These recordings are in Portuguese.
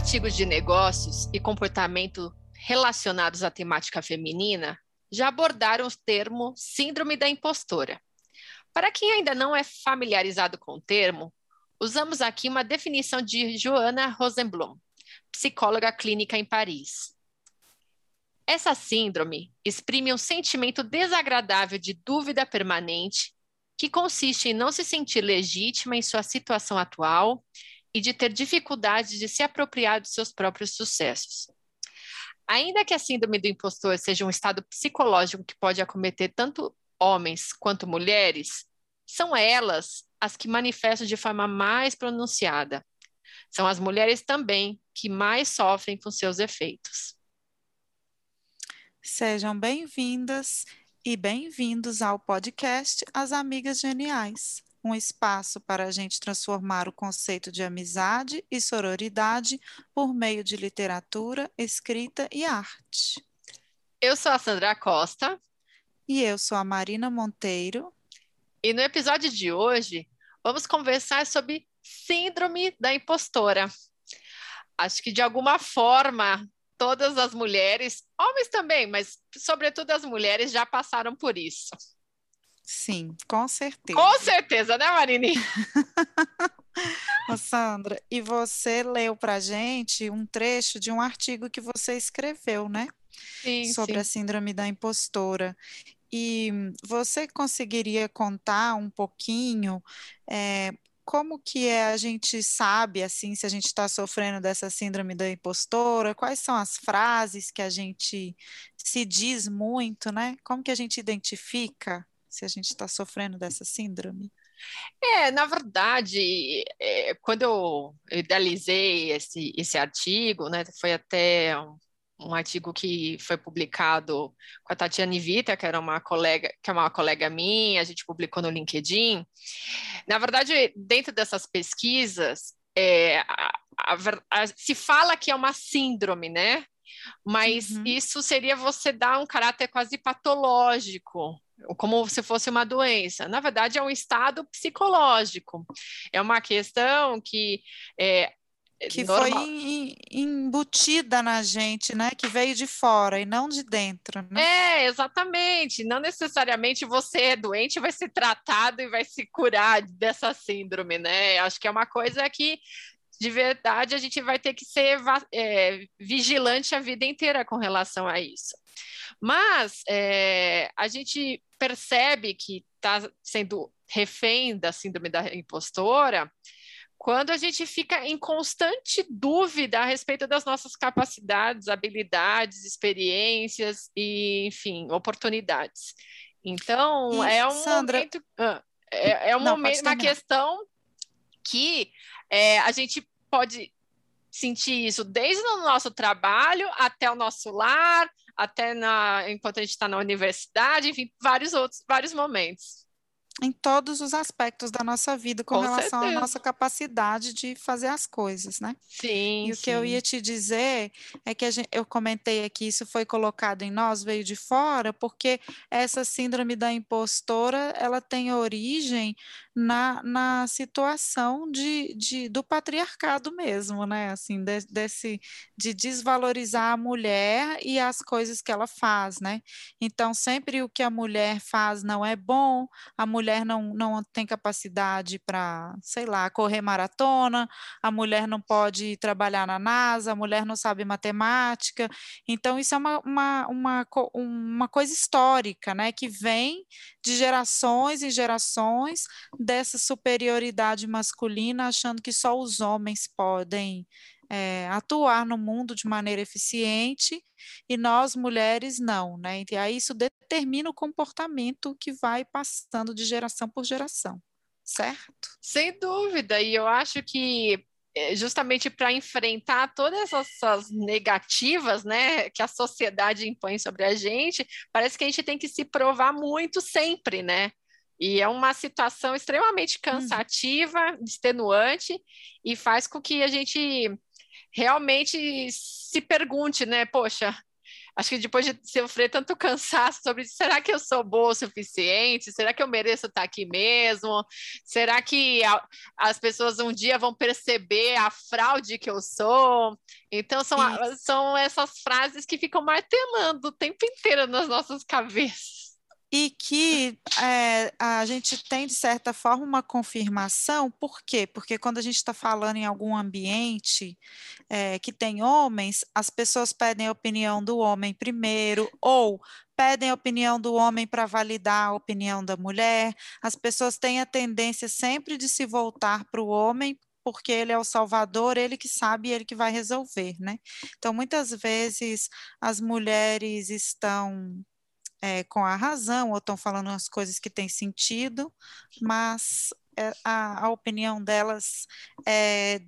artigos de negócios e comportamento relacionados à temática feminina já abordaram o termo Síndrome da Impostora. Para quem ainda não é familiarizado com o termo, usamos aqui uma definição de Joana Rosenblum, psicóloga clínica em Paris. Essa síndrome exprime um sentimento desagradável de dúvida permanente, que consiste em não se sentir legítima em sua situação atual e de ter dificuldade de se apropriar dos seus próprios sucessos. Ainda que a síndrome do impostor seja um estado psicológico que pode acometer tanto homens quanto mulheres, são elas as que manifestam de forma mais pronunciada. São as mulheres também que mais sofrem com seus efeitos. Sejam bem-vindas e bem-vindos ao podcast As Amigas Geniais um espaço para a gente transformar o conceito de amizade e sororidade por meio de literatura, escrita e arte. Eu sou a Sandra Costa. E eu sou a Marina Monteiro. E no episódio de hoje, vamos conversar sobre Síndrome da Impostora. Acho que de alguma forma todas as mulheres, homens também, mas sobretudo as mulheres já passaram por isso. Sim, com certeza. Com certeza, né, Marini? Ô, Sandra, e você leu para gente um trecho de um artigo que você escreveu, né? Sim, Sobre sim. a síndrome da impostora. E você conseguiria contar um pouquinho é, como que é, a gente sabe, assim, se a gente está sofrendo dessa síndrome da impostora? Quais são as frases que a gente se diz muito, né? Como que a gente identifica? Se a gente está sofrendo dessa síndrome? É, na verdade, é, quando eu idealizei esse, esse artigo, né, foi até um, um, artigo que foi publicado com a Tatiana Vita, que era uma colega, que é uma colega minha, a gente publicou no LinkedIn. Na verdade, dentro dessas pesquisas, é, a, a, a, se fala que é uma síndrome, né? Mas uhum. isso seria você dar um caráter quase patológico como se fosse uma doença. Na verdade, é um estado psicológico. É uma questão que é, que normal. foi embutida na gente, né? Que veio de fora e não de dentro. Né? É, exatamente. Não necessariamente você é doente vai ser tratado e vai se curar dessa síndrome, né? Acho que é uma coisa que de verdade a gente vai ter que ser é, vigilante a vida inteira com relação a isso. Mas é, a gente percebe que está sendo refém da síndrome da impostora quando a gente fica em constante dúvida a respeito das nossas capacidades, habilidades, experiências e, enfim, oportunidades. Então, e, é um Sandra... momento, é, é um Não, momento, uma questão que é, a gente pode sentir isso desde o nosso trabalho até o nosso lar, até na, enquanto a gente está na universidade, enfim, vários outros, vários momentos. Em todos os aspectos da nossa vida, com, com relação certeza. à nossa capacidade de fazer as coisas, né? Sim. E sim. o que eu ia te dizer é que gente, eu comentei aqui, isso foi colocado em nós, veio de fora, porque essa síndrome da impostora, ela tem origem na, na situação de, de, do patriarcado mesmo, né? Assim, de, desse, de desvalorizar a mulher e as coisas que ela faz, né? Então, sempre o que a mulher faz não é bom, a mulher não, não tem capacidade para, sei lá, correr maratona, a mulher não pode trabalhar na NASA, a mulher não sabe matemática. Então, isso é uma, uma, uma, uma coisa histórica, né? Que vem de gerações e gerações dessa superioridade masculina, achando que só os homens podem é, atuar no mundo de maneira eficiente e nós mulheres não, né? E aí isso determina o comportamento que vai passando de geração por geração, certo? Sem dúvida, e eu acho que é, justamente para enfrentar todas essas negativas, né, que a sociedade impõe sobre a gente, parece que a gente tem que se provar muito sempre, né? E é uma situação extremamente hum. cansativa, extenuante, e faz com que a gente realmente se pergunte, né? Poxa, acho que depois de sofrer tanto cansaço sobre será que eu sou boa o suficiente? Será que eu mereço estar aqui mesmo? Será que a, as pessoas um dia vão perceber a fraude que eu sou? Então, são, são essas frases que ficam martelando o tempo inteiro nas nossas cabeças e que é, a gente tem, de certa forma, uma confirmação, por quê? Porque quando a gente está falando em algum ambiente é, que tem homens, as pessoas pedem a opinião do homem primeiro, ou pedem a opinião do homem para validar a opinião da mulher, as pessoas têm a tendência sempre de se voltar para o homem porque ele é o salvador, ele que sabe, ele que vai resolver, né? Então, muitas vezes as mulheres estão é, com a razão ou estão falando as coisas que têm sentido, mas é, a, a, opinião delas é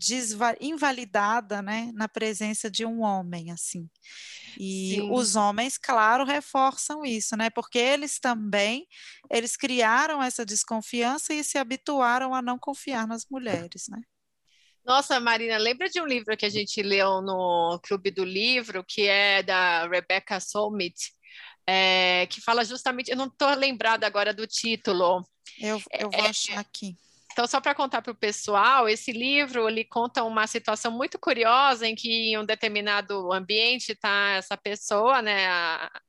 invalidada né, na presença de um homem, assim. E Sim. os homens, claro, reforçam isso, né? Porque eles também, eles criaram essa desconfiança e se habituaram a não confiar nas mulheres, né? Nossa, Marina, lembra de um livro que a gente leu no Clube do Livro, que é da Rebecca Solnit, é, que fala justamente, eu não estou lembrada agora do título. Eu, eu vou é, achar aqui. Então, só para contar para o pessoal, esse livro ele conta uma situação muito curiosa em que em um determinado ambiente está essa pessoa, né, a,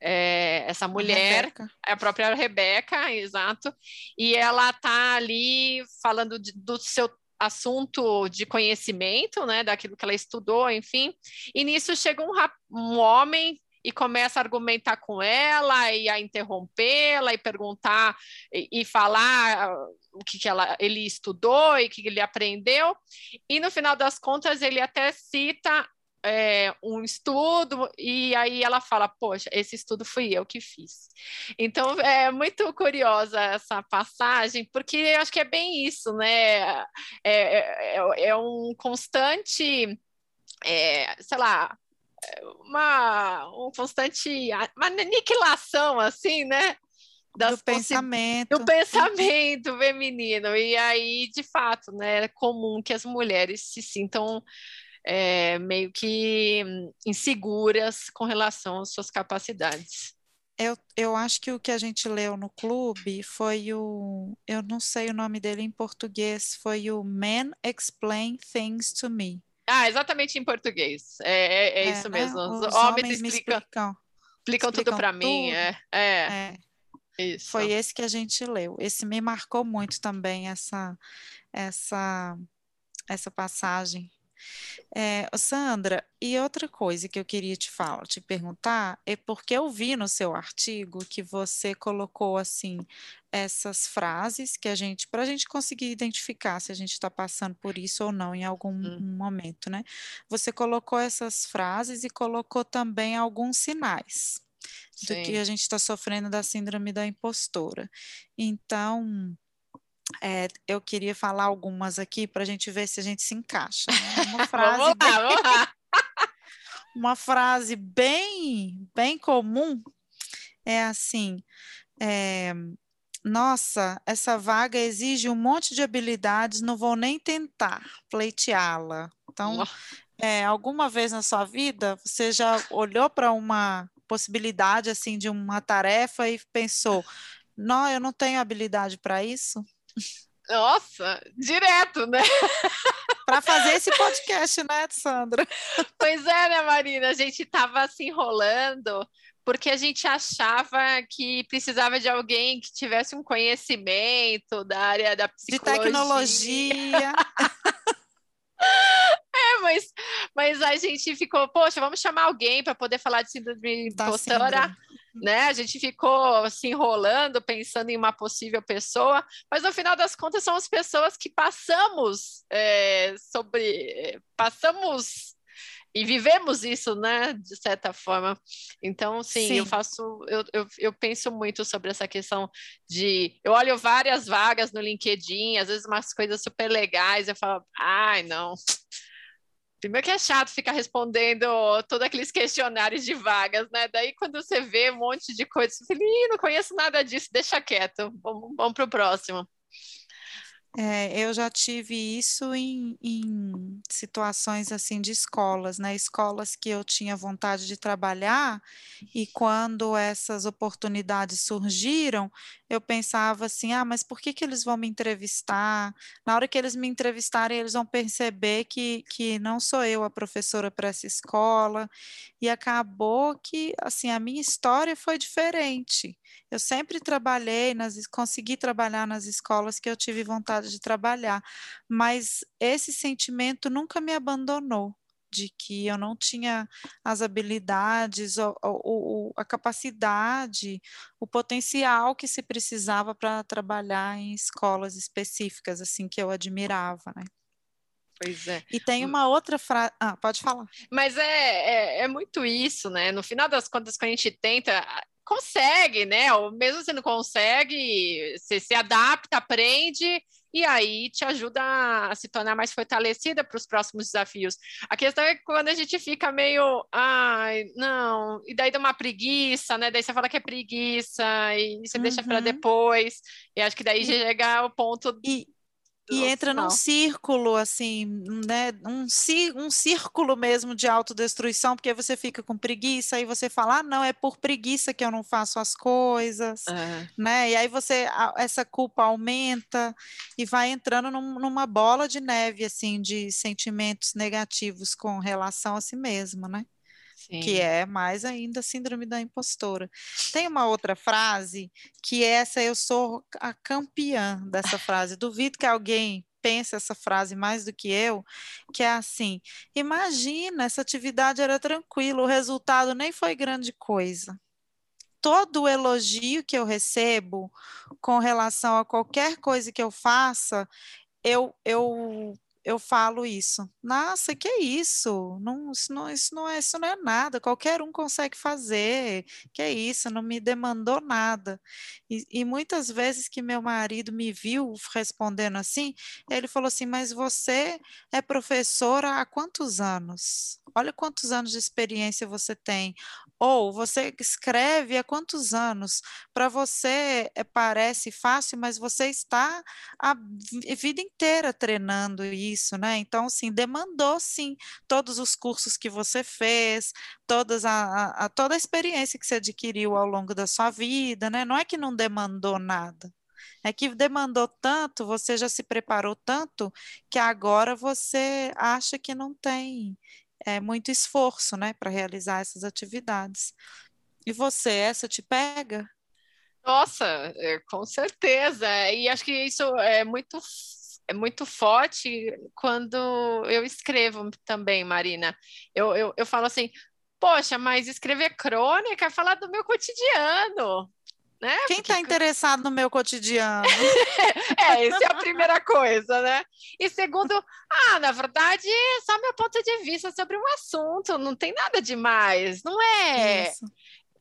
é, essa mulher, a, a própria Rebeca, exato, e ela está ali falando de, do seu assunto de conhecimento, né, daquilo que ela estudou, enfim, e nisso chega um, um homem e começa a argumentar com ela e a interrompê-la e perguntar e, e falar ah, o que, que ela, ele estudou e o que ele aprendeu. E no final das contas, ele até cita é, um estudo, e aí ela fala: Poxa, esse estudo fui eu que fiz. Então é muito curiosa essa passagem, porque acho que é bem isso, né? É, é, é, é um constante, é, sei lá, uma um constante uma aniquilação assim, né? Das do pensamento. Do pensamento feminino. E aí, de fato, né, é comum que as mulheres se sintam é, meio que inseguras com relação às suas capacidades. Eu, eu acho que o que a gente leu no clube foi o. Eu não sei o nome dele em português, foi o Men Explain Things to Me. Ah, exatamente em português. É, é, é, é isso né? mesmo. Os, Os homens, homens explicam, explicam, explicam, tudo para mim. É, é, é. Isso. Foi esse que a gente leu. Esse me marcou muito também essa essa essa passagem é, Sandra, e outra coisa que eu queria te falar, te perguntar, é porque eu vi no seu artigo que você colocou assim essas frases que a gente, para a gente conseguir identificar se a gente está passando por isso ou não em algum hum. momento, né? Você colocou essas frases e colocou também alguns sinais Sim. do que a gente está sofrendo da síndrome da impostora. Então, é, eu queria falar algumas aqui para a gente ver se a gente se encaixa. Né? Uma frase, vamos lá, vamos lá. uma frase bem, bem comum é assim: é, nossa, essa vaga exige um monte de habilidades, não vou nem tentar pleiteá-la. Então, é, alguma vez na sua vida você já olhou para uma possibilidade assim de uma tarefa e pensou: não, eu não tenho habilidade para isso? Nossa, direto, né? Para fazer esse podcast, né, Sandra? Pois é, né, Marina? A gente estava se enrolando porque a gente achava que precisava de alguém que tivesse um conhecimento da área da psicologia. De tecnologia. é, mas, mas a gente ficou, poxa, vamos chamar alguém para poder falar de síndrome impostora né? A gente ficou se enrolando, pensando em uma possível pessoa, mas no final das contas são as pessoas que passamos é, sobre, passamos e vivemos isso, né, de certa forma. Então, sim, sim. eu faço, eu, eu, eu, penso muito sobre essa questão de, eu olho várias vagas no LinkedIn, às vezes umas coisas super legais, eu falo, ai, não, Primeiro que é chato ficar respondendo todos aqueles questionários de vagas, né? Daí quando você vê um monte de coisa, você fala, não conheço nada disso, deixa quieto, vamos, vamos para o próximo. É, eu já tive isso em, em, situações assim de escolas, né? Escolas que eu tinha vontade de trabalhar e quando essas oportunidades surgiram, eu pensava assim, ah, mas por que que eles vão me entrevistar? Na hora que eles me entrevistarem, eles vão perceber que, que não sou eu a professora para essa escola. E acabou que, assim, a minha história foi diferente. Eu sempre trabalhei, nas, consegui trabalhar nas escolas que eu tive vontade de trabalhar, mas esse sentimento nunca me abandonou de que eu não tinha as habilidades, ou, ou, a capacidade, o potencial que se precisava para trabalhar em escolas específicas, assim, que eu admirava, né? Pois é. E tem uma outra frase. Ah, pode falar. Mas é, é, é, muito isso, né? No final das contas, quando a gente tenta, consegue, né? Ou mesmo se não consegue, você se adapta, aprende e aí te ajuda a se tornar mais fortalecida para os próximos desafios. A questão é quando a gente fica meio, ai, não, e daí dá uma preguiça, né? Daí você fala que é preguiça e você uhum. deixa para depois. E acho que daí e, chega o ponto. E, e entra num círculo, assim, né? Um, um círculo mesmo de autodestruição, porque você fica com preguiça e você fala, ah, não, é por preguiça que eu não faço as coisas, é. né? E aí você, essa culpa aumenta e vai entrando num, numa bola de neve, assim, de sentimentos negativos com relação a si mesmo, né? Sim. que é mais ainda síndrome da impostora. Tem uma outra frase que essa eu sou a campeã dessa frase. Duvido que alguém pense essa frase mais do que eu, que é assim: imagina, essa atividade era tranquila, o resultado nem foi grande coisa. Todo o elogio que eu recebo com relação a qualquer coisa que eu faça, eu, eu eu falo isso. Nossa, que é isso? Não, isso, não, isso, não é, isso não é nada, qualquer um consegue fazer. Que é isso? Não me demandou nada. E, e muitas vezes que meu marido me viu respondendo assim, ele falou assim: Mas você é professora há quantos anos? Olha quantos anos de experiência você tem. Ou você escreve há quantos anos? Para você é, parece fácil, mas você está a vida inteira treinando isso, né? Então, sim, demandou sim todos os cursos que você fez, todas a, a, toda a experiência que você adquiriu ao longo da sua vida, né? Não é que não demandou nada. É que demandou tanto, você já se preparou tanto, que agora você acha que não tem é, muito esforço, né, para realizar essas atividades. E você, essa te pega? Nossa, é, com certeza. E acho que isso é muito é muito forte quando eu escrevo também, Marina. Eu, eu, eu falo assim, poxa, mas escrever crônica é falar do meu cotidiano. Né? Quem está Porque... interessado no meu cotidiano? é, essa é a primeira coisa, né? E segundo, ah, na verdade, é só meu ponto de vista sobre um assunto, não tem nada demais, não é? Isso.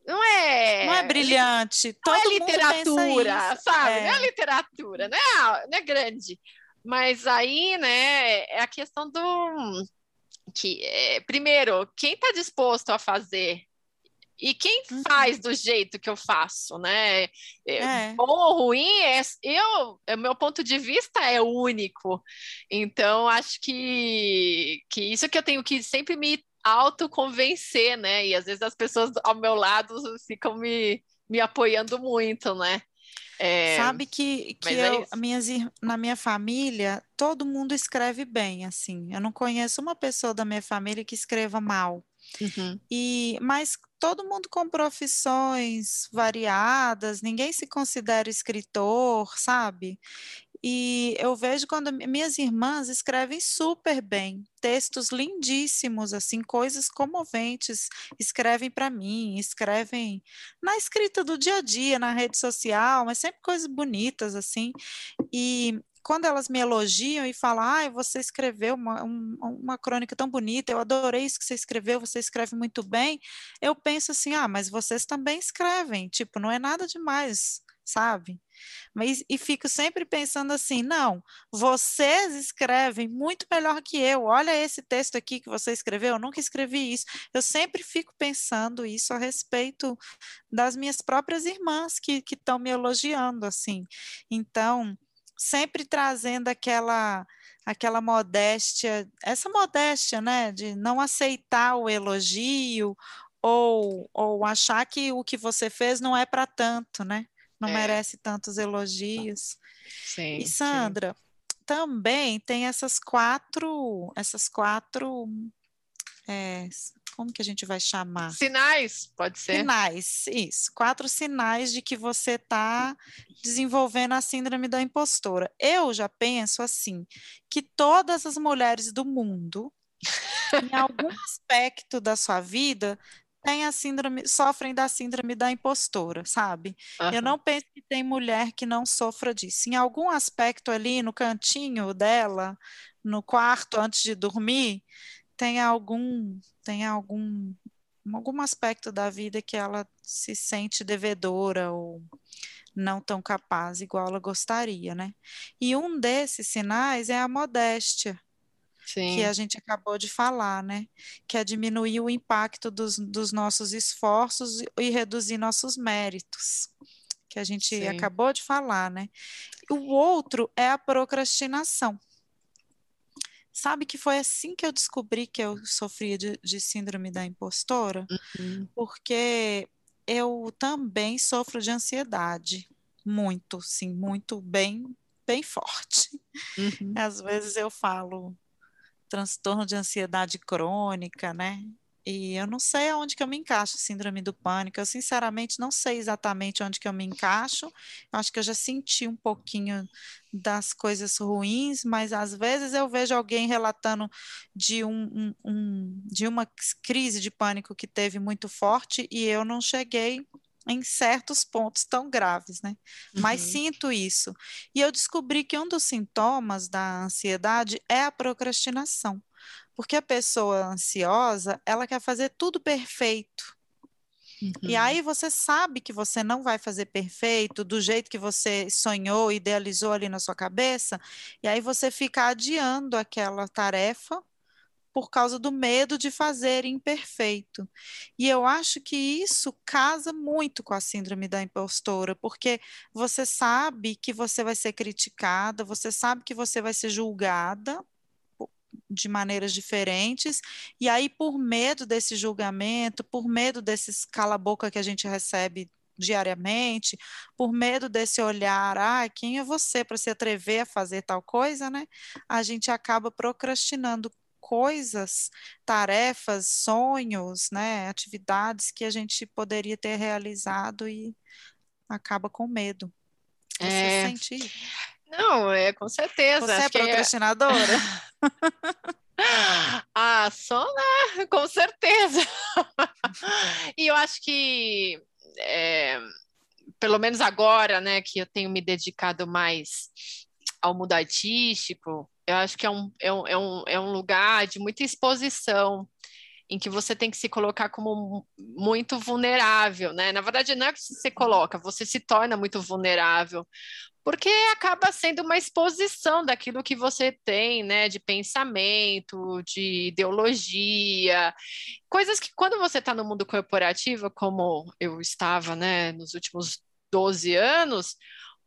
Não é. Não é brilhante. Não é Todo é literatura, sabe? É. Não é literatura, não é, não é grande. Mas aí, né, é a questão do que, é, primeiro, quem está disposto a fazer e quem uhum. faz do jeito que eu faço, né? É. é. Bom ou ruim, é, eu, é, meu ponto de vista é único. Então, acho que, que isso que eu tenho que sempre me autoconvencer, né? E às vezes as pessoas ao meu lado ficam me, me apoiando muito, né? É... Sabe que, que é eu, minhas, na minha família, todo mundo escreve bem, assim. Eu não conheço uma pessoa da minha família que escreva mal. Uhum. E, mas todo mundo com profissões variadas, ninguém se considera escritor, sabe? E eu vejo quando minhas irmãs escrevem super bem, textos lindíssimos, assim, coisas comoventes, escrevem para mim, escrevem na escrita do dia a dia, na rede social, mas sempre coisas bonitas, assim. E quando elas me elogiam e falam, ah, você escreveu uma, uma crônica tão bonita, eu adorei isso que você escreveu, você escreve muito bem, eu penso assim, ah, mas vocês também escrevem, tipo, não é nada demais, sabe? Mas, e fico sempre pensando assim: não, vocês escrevem muito melhor que eu. Olha esse texto aqui que você escreveu, eu nunca escrevi isso. Eu sempre fico pensando isso a respeito das minhas próprias irmãs que estão me elogiando, assim. Então, sempre trazendo aquela aquela modéstia, essa modéstia, né, de não aceitar o elogio ou, ou achar que o que você fez não é para tanto, né? Não é. merece tantos elogios. Sim, e Sandra, sim. também tem essas quatro, essas quatro é, como que a gente vai chamar? Sinais, pode ser. Sinais, isso. Quatro sinais de que você está desenvolvendo a síndrome da impostora. Eu já penso assim, que todas as mulheres do mundo, em algum aspecto da sua vida, têm a síndrome, sofrem da síndrome da impostora, sabe? Uhum. Eu não penso que tem mulher que não sofra disso. Em algum aspecto ali no cantinho dela, no quarto antes de dormir, tem algum tem algum algum aspecto da vida que ela se sente devedora ou não tão capaz igual ela gostaria, né? E um desses sinais é a modéstia, Sim. que a gente acabou de falar, né? Que é diminuir o impacto dos, dos nossos esforços e reduzir nossos méritos, que a gente Sim. acabou de falar, né? O outro é a procrastinação Sabe que foi assim que eu descobri que eu sofria de, de síndrome da impostora? Uhum. Porque eu também sofro de ansiedade, muito, sim, muito bem, bem forte. Uhum. Às vezes eu falo transtorno de ansiedade crônica, né? E eu não sei aonde que eu me encaixo, síndrome do pânico. Eu, sinceramente, não sei exatamente onde que eu me encaixo. Eu acho que eu já senti um pouquinho das coisas ruins, mas às vezes eu vejo alguém relatando de, um, um, um, de uma crise de pânico que teve muito forte e eu não cheguei em certos pontos tão graves, né? Uhum. Mas sinto isso. E eu descobri que um dos sintomas da ansiedade é a procrastinação. Porque a pessoa ansiosa, ela quer fazer tudo perfeito. Uhum. E aí você sabe que você não vai fazer perfeito do jeito que você sonhou, idealizou ali na sua cabeça, e aí você fica adiando aquela tarefa por causa do medo de fazer imperfeito. E eu acho que isso casa muito com a síndrome da impostora, porque você sabe que você vai ser criticada, você sabe que você vai ser julgada de maneiras diferentes, e aí, por medo desse julgamento, por medo desses cala-boca que a gente recebe diariamente, por medo desse olhar, ah, quem é você para se atrever a fazer tal coisa, né? A gente acaba procrastinando coisas, tarefas, sonhos, né, atividades que a gente poderia ter realizado e acaba com medo. Você é... sente? Não, é com certeza. Você é, é procrastinadora? ah, só né? Com certeza. e eu acho que, é, pelo menos agora, né, que eu tenho me dedicado mais ao mundo artístico, eu acho que é um, é um, é um, é um lugar de muita exposição em que você tem que se colocar como muito vulnerável, né? Na verdade, não é que você se coloca, você se torna muito vulnerável, porque acaba sendo uma exposição daquilo que você tem, né, de pensamento, de ideologia, coisas que quando você está no mundo corporativo, como eu estava, né, nos últimos 12 anos,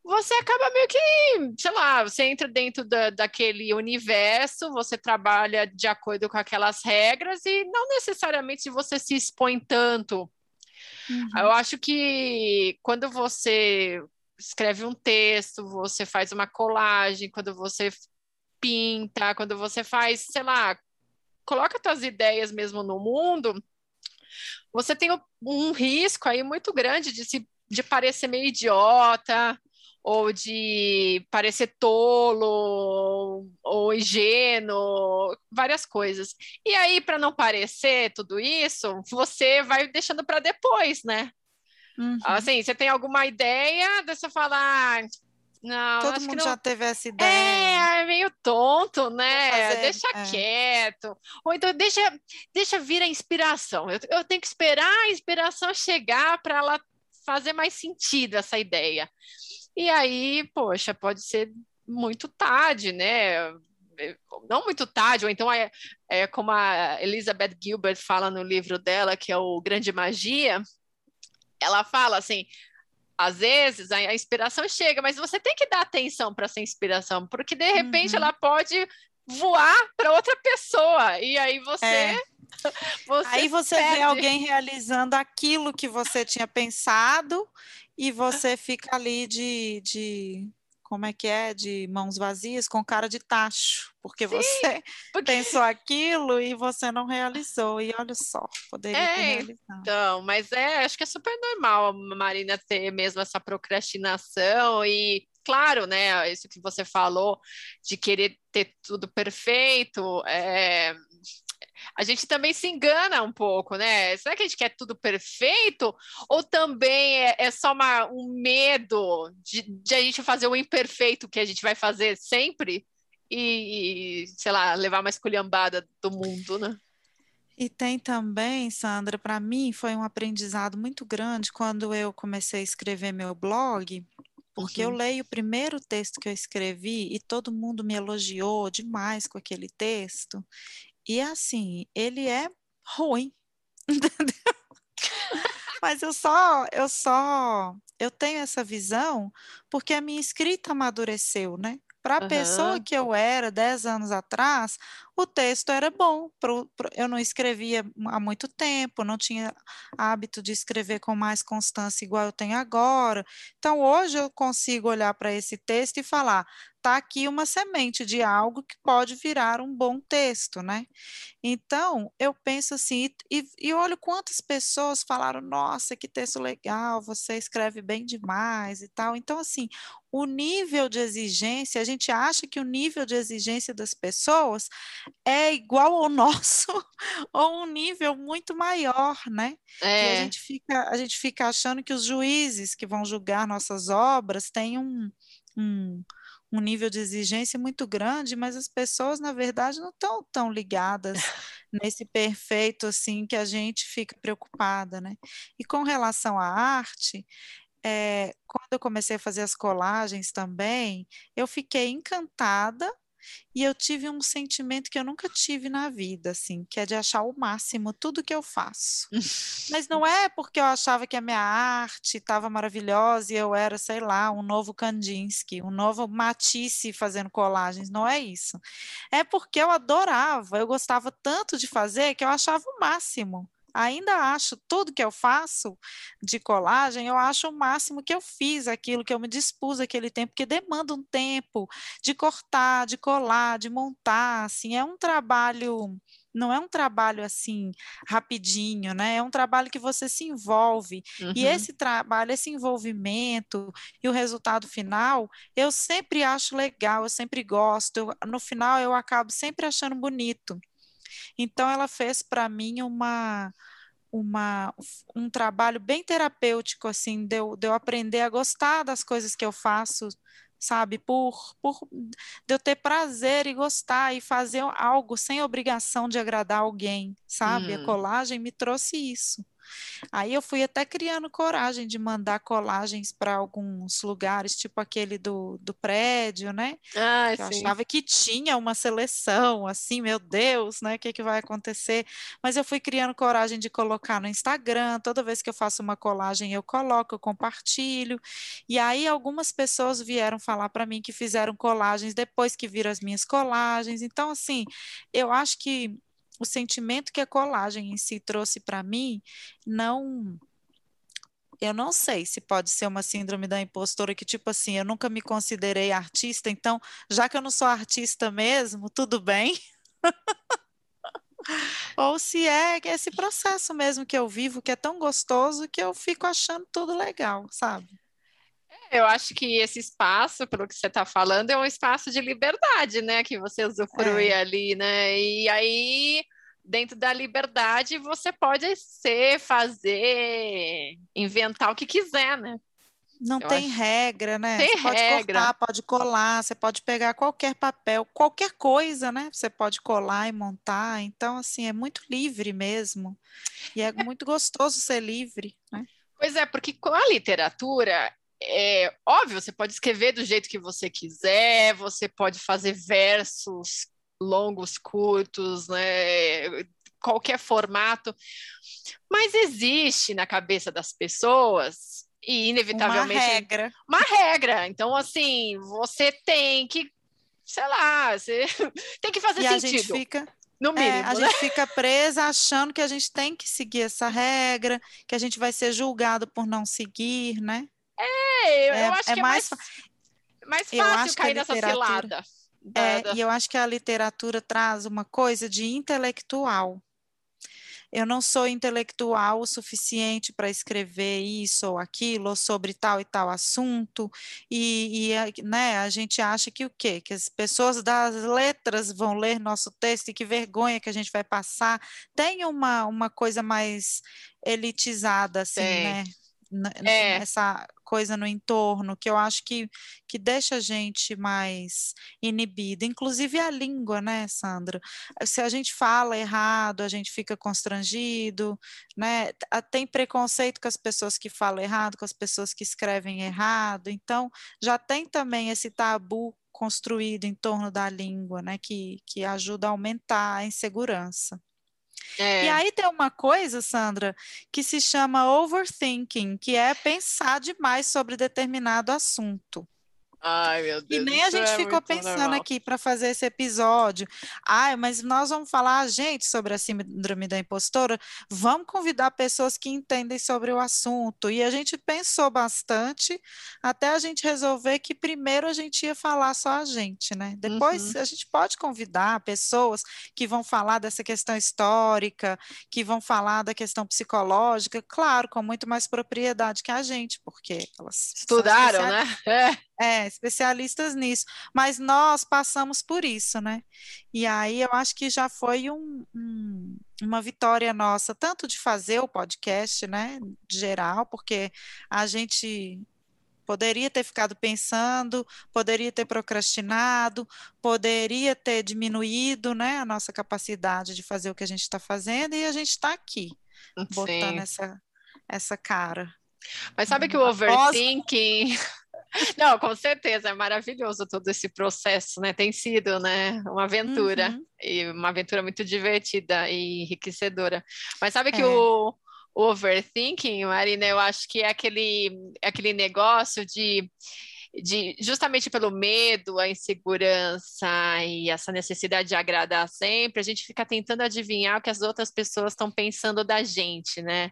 você acaba meio que, sei lá, você entra dentro da, daquele universo, você trabalha de acordo com aquelas regras e não necessariamente você se expõe tanto. Uhum. Eu acho que quando você escreve um texto, você faz uma colagem, quando você pinta, quando você faz, sei lá, coloca suas ideias mesmo no mundo, você tem um risco aí muito grande de se de parecer meio idiota, ou de parecer tolo, ou ingênuo, várias coisas. E aí, para não parecer tudo isso, você vai deixando para depois, né? Uhum. Assim, você tem alguma ideia, você fala, não, Todo mundo não... já teve essa ideia. É, é meio tonto, né? Fazer, deixa é. quieto. Ou então deixa, deixa vir a inspiração. Eu, eu tenho que esperar a inspiração chegar para ela fazer mais sentido essa ideia. E aí, poxa, pode ser muito tarde, né? Não muito tarde, ou então é, é como a Elizabeth Gilbert fala no livro dela, que é o Grande Magia, ela fala assim: às vezes a, inspiração chega, mas você tem que dar atenção para essa inspiração, porque de repente uhum. ela pode voar para outra pessoa e aí você é. Você Aí você perde. vê alguém realizando aquilo que você tinha pensado e você fica ali de, de como é que é, de mãos vazias, com cara de tacho, porque Sim, você porque... pensou aquilo e você não realizou, e olha só, poderia é, ter realizado. Então, mas é, acho que é super normal a Marina ter mesmo essa procrastinação e claro, né, isso que você falou de querer ter tudo perfeito, é, a gente também se engana um pouco, né? Será que a gente quer tudo perfeito? Ou também é, é só uma, um medo de, de, a gente fazer o imperfeito que a gente vai fazer sempre e, e sei lá, levar uma esculhambada do mundo, né? E tem também, Sandra, para mim foi um aprendizado muito grande quando eu comecei a escrever meu blog, porque uhum. eu leio o primeiro texto que eu escrevi e todo mundo me elogiou demais com aquele texto. E assim, ele é ruim, entendeu? Mas eu só, eu só, eu tenho essa visão porque a minha escrita amadureceu, né? Para a uhum. pessoa que eu era dez anos atrás, o texto era bom. Pro, pro, eu não escrevia há muito tempo, não tinha hábito de escrever com mais constância igual eu tenho agora. Então, hoje eu consigo olhar para esse texto e falar: está aqui uma semente de algo que pode virar um bom texto, né? Então, eu penso assim, e, e olho quantas pessoas falaram: nossa, que texto legal, você escreve bem demais e tal. Então, assim, o nível de exigência, a gente acha que o nível de exigência das pessoas é igual ao nosso, ou um nível muito maior, né? É. E a gente, fica, a gente fica achando que os juízes que vão julgar nossas obras têm um, um, um nível de exigência muito grande, mas as pessoas, na verdade, não estão tão ligadas nesse perfeito assim que a gente fica preocupada, né? E com relação à arte, é, quando eu comecei a fazer as colagens também, eu fiquei encantada e eu tive um sentimento que eu nunca tive na vida, assim, que é de achar o máximo tudo que eu faço. Mas não é porque eu achava que a minha arte estava maravilhosa e eu era, sei lá, um novo Kandinsky, um novo Matisse fazendo colagens, não é isso. É porque eu adorava, eu gostava tanto de fazer que eu achava o máximo ainda acho tudo que eu faço de colagem, eu acho o máximo que eu fiz aquilo que eu me dispus aquele tempo, que demanda um tempo de cortar, de colar, de montar, assim, é um trabalho não é um trabalho assim rapidinho, né? É um trabalho que você se envolve. Uhum. E esse trabalho, esse envolvimento e o resultado final, eu sempre acho legal, eu sempre gosto. Eu, no final eu acabo sempre achando bonito. Então, ela fez para mim uma, uma, um trabalho bem terapêutico, assim, de eu, de eu aprender a gostar das coisas que eu faço, sabe? Por, por de eu ter prazer e gostar e fazer algo sem obrigação de agradar alguém, sabe? A hum. colagem me trouxe isso. Aí eu fui até criando coragem de mandar colagens para alguns lugares, tipo aquele do, do prédio, né? Ah, eu achava que tinha uma seleção, assim, meu Deus, né? O que, que vai acontecer? Mas eu fui criando coragem de colocar no Instagram, toda vez que eu faço uma colagem, eu coloco, eu compartilho. E aí algumas pessoas vieram falar para mim que fizeram colagens depois que viram as minhas colagens. Então, assim, eu acho que o sentimento que a colagem em si trouxe para mim, não. Eu não sei se pode ser uma síndrome da impostora que, tipo assim, eu nunca me considerei artista, então, já que eu não sou artista mesmo, tudo bem. Ou se é esse processo mesmo que eu vivo, que é tão gostoso que eu fico achando tudo legal, sabe? Eu acho que esse espaço, pelo que você está falando, é um espaço de liberdade, né? Que você usufrui é. ali, né? E aí, dentro da liberdade, você pode ser, fazer, inventar o que quiser, né? Não Eu tem acho... regra, né? Tem você pode regra. cortar, pode colar, você pode pegar qualquer papel, qualquer coisa, né? Você pode colar e montar. Então, assim, é muito livre mesmo. E é, é. muito gostoso ser livre, né? Pois é, porque com a literatura, é óbvio, você pode escrever do jeito que você quiser, você pode fazer versos longos, curtos, né? Qualquer formato. Mas existe na cabeça das pessoas, E inevitavelmente. Uma regra. Uma regra. Então, assim, você tem que, sei lá, você tem que fazer e sentido. A gente fica. No mínimo, é, a né? gente fica presa achando que a gente tem que seguir essa regra, que a gente vai ser julgado por não seguir, né? É, eu, é, eu acho é que é mais, mais fácil cair nessa cilada. É, e eu acho que a literatura traz uma coisa de intelectual. Eu não sou intelectual o suficiente para escrever isso ou aquilo, ou sobre tal e tal assunto, e, e né, a gente acha que o quê? Que as pessoas das letras vão ler nosso texto e que vergonha que a gente vai passar. Tem uma, uma coisa mais elitizada, assim, Tem. né? é. nessa coisa no entorno que eu acho que, que deixa a gente mais inibida, inclusive a língua, né, Sandra? Se a gente fala errado, a gente fica constrangido, né? Tem preconceito com as pessoas que falam errado, com as pessoas que escrevem errado, então já tem também esse tabu construído em torno da língua, né, que, que ajuda a aumentar a insegurança. É. E aí tem uma coisa, Sandra, que se chama overthinking, que é pensar demais sobre determinado assunto. Ai, meu Deus. E nem a gente é ficou pensando normal. aqui para fazer esse episódio. Ai, mas nós vamos falar, gente, sobre a síndrome da impostora. Vamos convidar pessoas que entendem sobre o assunto. E a gente pensou bastante até a gente resolver que primeiro a gente ia falar só a gente, né? Depois uhum. a gente pode convidar pessoas que vão falar dessa questão histórica, que vão falar da questão psicológica, claro, com muito mais propriedade que a gente, porque elas estudaram, né? É. É, especialistas nisso. Mas nós passamos por isso, né? E aí eu acho que já foi um, um, uma vitória nossa, tanto de fazer o podcast, né, de geral, porque a gente poderia ter ficado pensando, poderia ter procrastinado, poderia ter diminuído, né, a nossa capacidade de fazer o que a gente está fazendo, e a gente está aqui, Sim. botando essa, essa cara. Mas sabe que o overthinking não, com certeza, é maravilhoso todo esse processo, né? Tem sido, né, uma aventura, uhum. e uma aventura muito divertida e enriquecedora. Mas sabe que é. o, o overthinking, Marina, eu acho que é aquele, é aquele negócio de de justamente pelo medo, a insegurança e essa necessidade de agradar sempre, a gente fica tentando adivinhar o que as outras pessoas estão pensando da gente, né?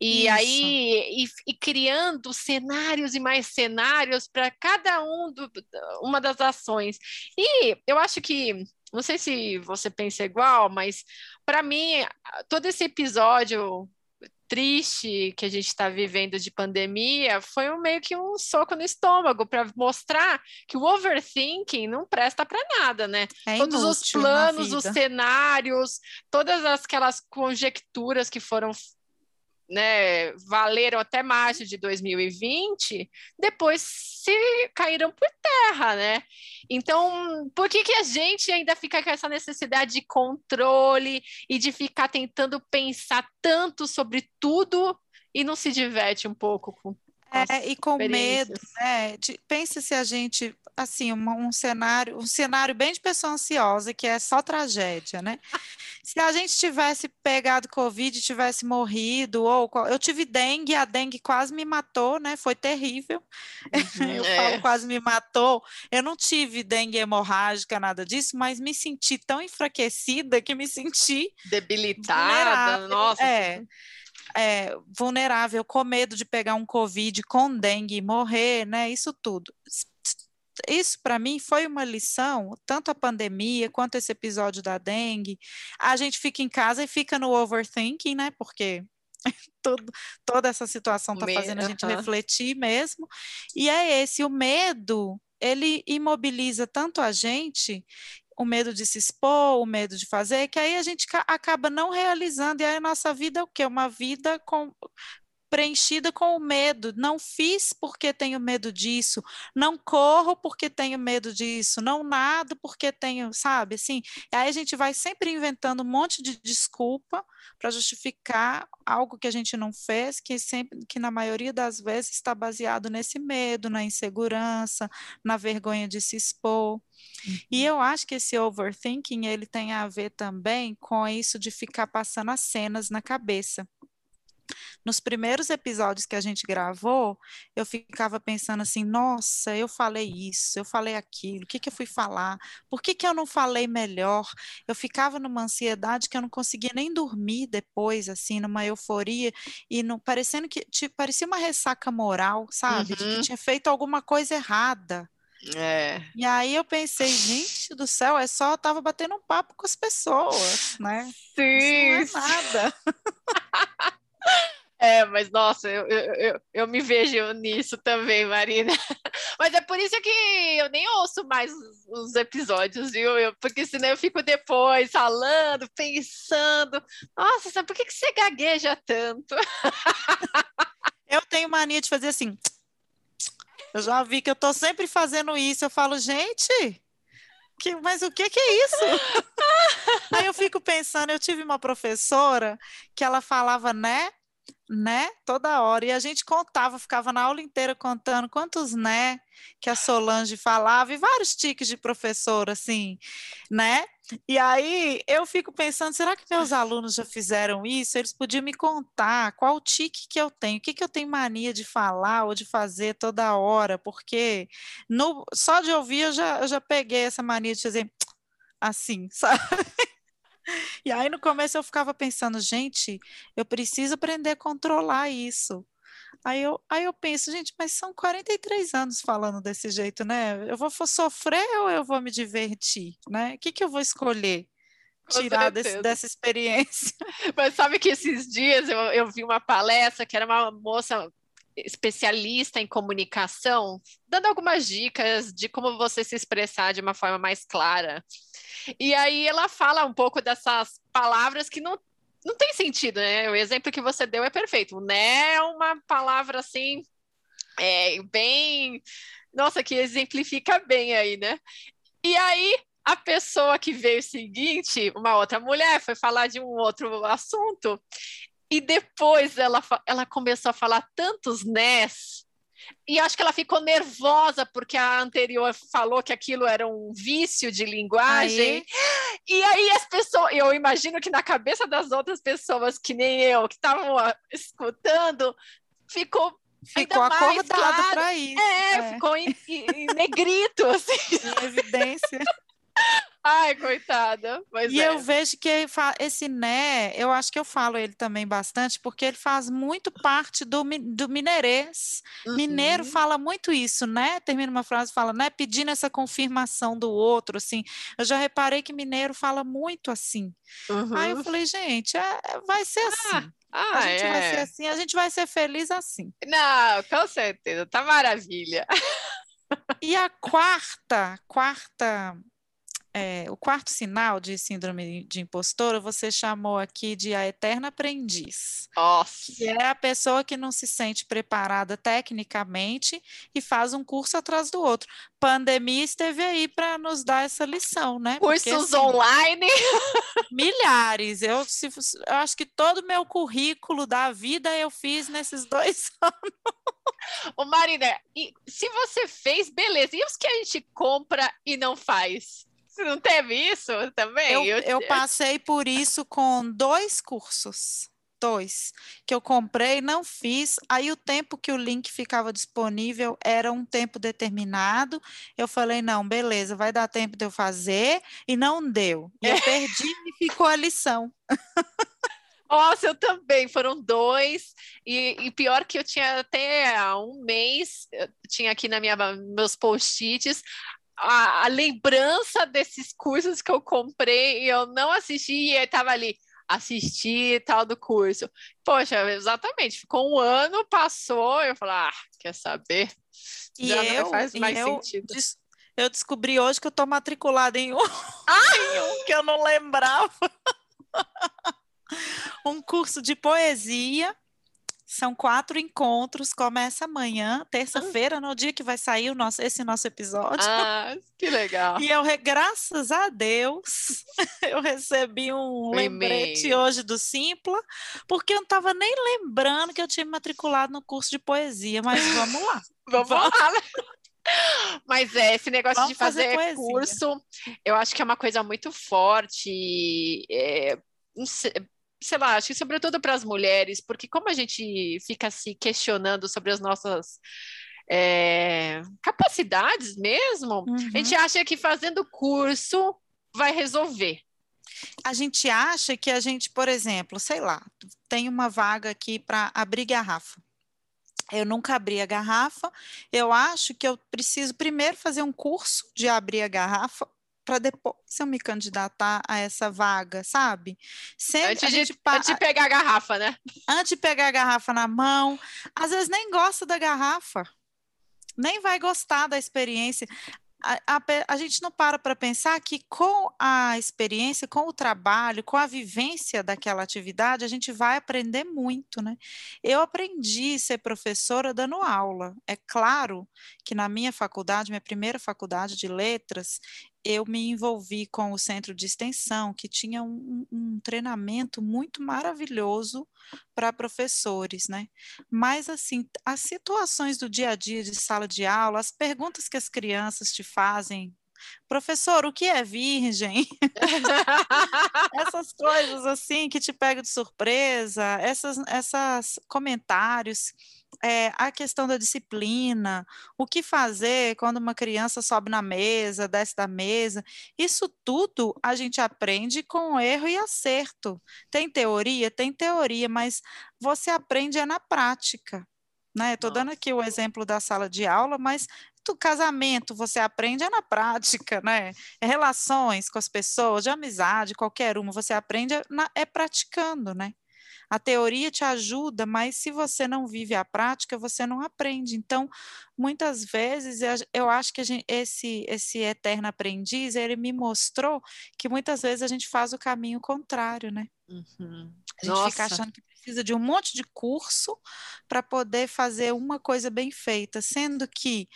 E Isso. aí e, e, criando cenários e mais cenários para cada um do, uma das ações. E eu acho que não sei se você pensa igual, mas para mim todo esse episódio triste que a gente está vivendo de pandemia foi um, meio que um soco no estômago para mostrar que o overthinking não presta para nada, né? É Todos os planos, os cenários, todas aquelas conjecturas que foram né, valeram até março de 2020, depois se caíram por terra, né? Então, por que, que a gente ainda fica com essa necessidade de controle e de ficar tentando pensar tanto sobre tudo e não se diverte um pouco com é, e com medo, né? De, pensa se a gente, assim, um, um, cenário, um cenário bem de pessoa ansiosa, que é só tragédia, né? se a gente tivesse pegado Covid, tivesse morrido, ou eu tive dengue, a dengue quase me matou, né? Foi terrível. Uhum, eu é. falo quase me matou. Eu não tive dengue hemorrágica, nada disso, mas me senti tão enfraquecida que me senti debilitada. Nossa. É é, vulnerável, com medo de pegar um Covid, com dengue e morrer, né? Isso tudo. Isso para mim foi uma lição, tanto a pandemia quanto esse episódio da dengue. A gente fica em casa e fica no overthinking, né? Porque tudo, toda essa situação está fazendo a gente refletir mesmo. E é esse, o medo, ele imobiliza tanto a gente o medo de se expor, o medo de fazer, que aí a gente acaba não realizando, e aí a nossa vida é o quê? Uma vida com, preenchida com o medo. Não fiz porque tenho medo disso, não corro porque tenho medo disso, não nado porque tenho, sabe? Assim, aí a gente vai sempre inventando um monte de desculpa para justificar algo que a gente não fez, que sempre, que na maioria das vezes está baseado nesse medo, na insegurança, na vergonha de se expor. Uhum. E eu acho que esse overthinking ele tem a ver também com isso de ficar passando as cenas na cabeça nos primeiros episódios que a gente gravou, eu ficava pensando assim: nossa, eu falei isso, eu falei aquilo, o que, que eu fui falar? Por que, que eu não falei melhor? Eu ficava numa ansiedade que eu não conseguia nem dormir depois, assim, numa euforia, e no, parecendo que tipo, parecia uma ressaca moral, sabe? Uhum. De que uhum. tinha feito alguma coisa errada. É. E aí eu pensei, gente do céu, é só eu tava batendo um papo com as pessoas, né? Sim. Isso não é nada. É, mas nossa, eu, eu, eu, me vejo nisso também, Marina. Mas é por isso que eu nem ouço mais os, os episódios, viu? Eu, porque senão eu fico depois falando, pensando. Nossa, sabe por que, que você gagueja tanto? Eu tenho mania de fazer assim. Eu já vi que eu tô sempre fazendo isso. Eu falo, gente, que, mas o que, que é isso? Aí eu fico pensando, eu tive uma professora que ela falava, né? Né? Toda hora. E a gente contava, ficava na aula inteira contando quantos né que a Solange falava, e vários tiques de professor, assim, né? E aí eu fico pensando, será que meus alunos já fizeram isso? Eles podiam me contar qual tique que eu tenho, o que, que eu tenho mania de falar ou de fazer toda hora, porque no, só de ouvir eu já, eu já peguei essa mania de fazer assim, sabe? E aí no começo eu ficava pensando, gente, eu preciso aprender a controlar isso. Aí eu, aí eu penso, gente, mas são 43 anos falando desse jeito, né? Eu vou, sofrer ou eu vou me divertir, né? O que, que eu vou escolher? tirar desse, dessa experiência. Mas sabe que esses dias eu, eu vi uma palestra que era uma moça especialista em comunicação, dando algumas dicas de como você se expressar de uma forma mais clara. E aí ela fala um pouco dessas palavras que não, não tem sentido, né? O exemplo que você deu é perfeito. Né é uma palavra assim, é, bem. Nossa, que exemplifica bem aí, né? E aí a pessoa que veio seguinte, uma outra mulher, foi falar de um outro assunto, e depois ela, ela começou a falar tantos nés e acho que ela ficou nervosa porque a anterior falou que aquilo era um vício de linguagem. Aí? E aí as pessoas, eu imagino que na cabeça das outras pessoas, que nem eu, que estavam escutando, ficou ficou acordado claro. para isso. É, é, ficou em, em negrito, assim. Em evidência. Ai, coitada. e é. eu vejo que esse né, eu acho que eu falo ele também bastante, porque ele faz muito parte do, do mineirês. Uhum. Mineiro fala muito isso, né? Termina uma frase fala, né? Pedindo essa confirmação do outro, assim. Eu já reparei que mineiro fala muito assim. Uhum. Aí eu uhum. falei, gente, é, vai ser ah, assim. Ah, a gente é. vai ser assim, a gente vai ser feliz assim. Não, com certeza, tá maravilha. E a quarta, quarta é, o quarto sinal de síndrome de impostora você chamou aqui de a eterna aprendiz. Nossa. Que é a pessoa que não se sente preparada tecnicamente e faz um curso atrás do outro. Pandemia esteve aí para nos dar essa lição, né? Cursos Porque, assim, online. milhares. Eu, se, eu acho que todo o meu currículo da vida eu fiz nesses dois anos. Ô Marina, se você fez, beleza. E os que a gente compra e não faz? Você não teve isso também? Eu, eu passei por isso com dois cursos. Dois, que eu comprei, não fiz. Aí o tempo que o link ficava disponível era um tempo determinado. Eu falei, não, beleza, vai dar tempo de eu fazer, e não deu. E eu perdi e ficou a lição. Nossa, eu também, foram dois, e, e, pior que eu tinha até um mês, tinha aqui na minha meus post-its a, a, lembrança desses cursos que eu comprei e eu não assisti e estava ali assistir tal do curso. Poxa, exatamente, ficou um ano, passou, eu falei, ah, quer saber? E Já eu, não faz mais eu sentido. Des eu descobri hoje que eu estou matriculada em um, ah! em um que eu não lembrava. um curso de poesia são quatro encontros, começa amanhã, terça-feira, ah. no dia que vai sair o nosso, esse nosso episódio. Ah, que legal. E eu, graças a Deus, eu recebi um lembrete hoje do Simpla, porque eu não estava nem lembrando que eu tinha me matriculado no curso de poesia, mas vamos lá. vamos, vamos lá. Né? Mas é, esse negócio Vamos de fazer, fazer curso, eu acho que é uma coisa muito forte. É, sei lá, acho que sobretudo para as mulheres, porque como a gente fica se questionando sobre as nossas é, capacidades mesmo, uhum. a gente acha que fazendo curso vai resolver. A gente acha que a gente, por exemplo, sei lá, tem uma vaga aqui para abrir garrafa. Eu nunca abri a garrafa. Eu acho que eu preciso primeiro fazer um curso de abrir a garrafa para depois eu me candidatar a essa vaga, sabe? Sempre antes, de, pa... antes de pegar a garrafa, né? Antes de pegar a garrafa na mão, às vezes nem gosta da garrafa, nem vai gostar da experiência a, a, a gente não para para pensar que com a experiência, com o trabalho, com a vivência daquela atividade, a gente vai aprender muito, né? Eu aprendi a ser professora dando aula. É claro que na minha faculdade, minha primeira faculdade de letras, eu me envolvi com o centro de extensão, que tinha um, um treinamento muito maravilhoso para professores, né? Mas, assim, as situações do dia a dia de sala de aula, as perguntas que as crianças te fazem Professor, o que é virgem? essas coisas assim que te pegam de surpresa, essas, essas comentários é, a questão da disciplina, o que fazer quando uma criança sobe na mesa, desce da mesa, isso tudo a gente aprende com erro e acerto. Tem teoria? Tem teoria, mas você aprende é na prática. Né? Estou dando aqui o exemplo da sala de aula, mas do casamento você aprende é na prática, né? Relações com as pessoas, de amizade, qualquer uma, você aprende é, na, é praticando, né? A teoria te ajuda, mas se você não vive a prática, você não aprende. Então, muitas vezes, eu acho que gente, esse, esse eterno aprendiz, ele me mostrou que muitas vezes a gente faz o caminho contrário, né? Uhum. A gente Nossa. fica achando que precisa de um monte de curso para poder fazer uma coisa bem feita, sendo que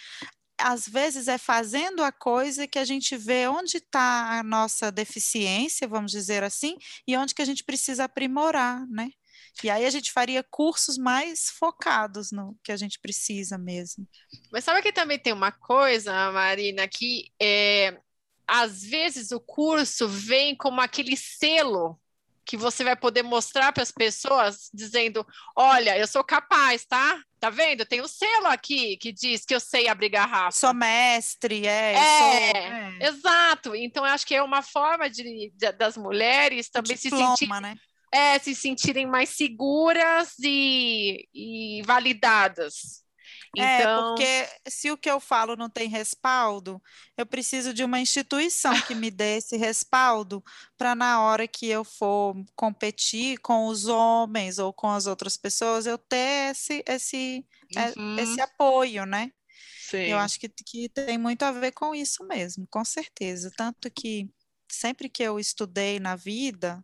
às vezes é fazendo a coisa que a gente vê onde está a nossa deficiência, vamos dizer assim, e onde que a gente precisa aprimorar, né? E aí a gente faria cursos mais focados no que a gente precisa mesmo. Mas sabe que também tem uma coisa, Marina, que é, às vezes o curso vem como aquele selo que você vai poder mostrar para as pessoas, dizendo: olha, eu sou capaz, tá? Tá vendo? Tem o um selo aqui que diz que eu sei abrir garrafa. Sou mestre, é. É, sou, é. exato. Então, eu acho que é uma forma de, de das mulheres também Diploma, se sentir. Né? É, se sentirem mais seguras e, e validadas. É, então... É, porque se o que eu falo não tem respaldo, eu preciso de uma instituição que me dê esse respaldo para na hora que eu for competir com os homens ou com as outras pessoas, eu ter esse, esse, é, uhum. esse apoio, né? Sim. Eu acho que, que tem muito a ver com isso mesmo, com certeza. Tanto que sempre que eu estudei na vida,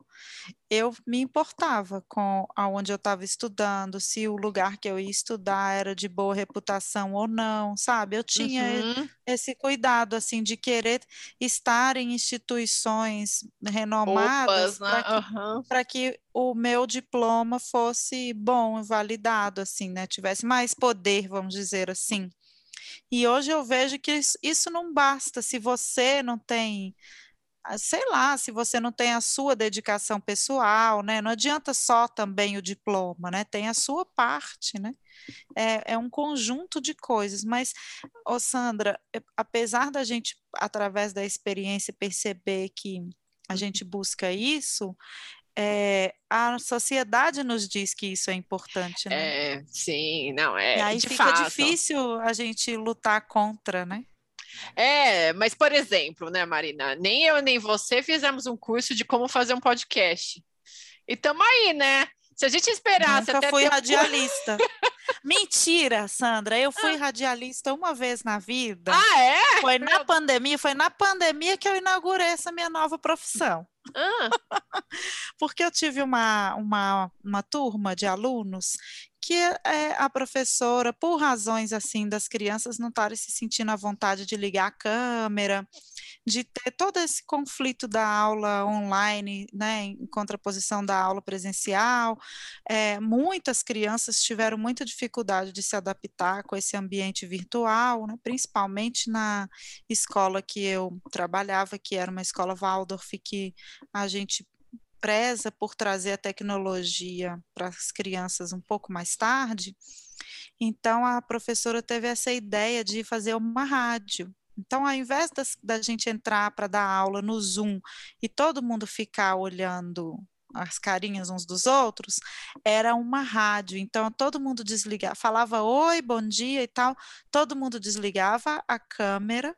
eu me importava com aonde eu estava estudando, se o lugar que eu ia estudar era de boa reputação ou não, sabe? Eu tinha uhum. esse cuidado assim de querer estar em instituições renomadas para né? uhum. que, que o meu diploma fosse bom, validado assim, né? Tivesse mais poder, vamos dizer assim. E hoje eu vejo que isso, não basta se você não tem sei lá, se você não tem a sua dedicação pessoal, né? Não adianta só também o diploma, né? Tem a sua parte, né? É, é um conjunto de coisas, mas, ô Sandra, apesar da gente, através da experiência, perceber que a gente busca isso, é, a sociedade nos diz que isso é importante, né? É, sim, não, é. E aí fica fato. difícil a gente lutar contra, né? É, mas por exemplo, né, Marina? Nem eu nem você fizemos um curso de como fazer um podcast. E tamo aí, né? Se a gente esperasse Nunca até fui radialista. Mentira, Sandra. Eu fui ah. radialista uma vez na vida. Ah, é? Foi na pandemia, foi na pandemia que eu inaugurei essa minha nova profissão. Ah. Porque eu tive uma, uma, uma turma de alunos que é, a professora, por razões assim das crianças não estarem se sentindo à vontade de ligar a câmera, de ter todo esse conflito da aula online, né, em contraposição da aula presencial, é, muitas crianças tiveram muita dificuldade de se adaptar com esse ambiente virtual, né, principalmente na escola que eu trabalhava, que era uma escola Waldorf, que a gente preza por trazer a tecnologia para as crianças um pouco mais tarde, então a professora teve essa ideia de fazer uma rádio. Então, ao invés das, da gente entrar para dar aula no Zoom e todo mundo ficar olhando as carinhas uns dos outros, era uma rádio. Então, todo mundo desligava, falava oi, bom dia e tal, todo mundo desligava a câmera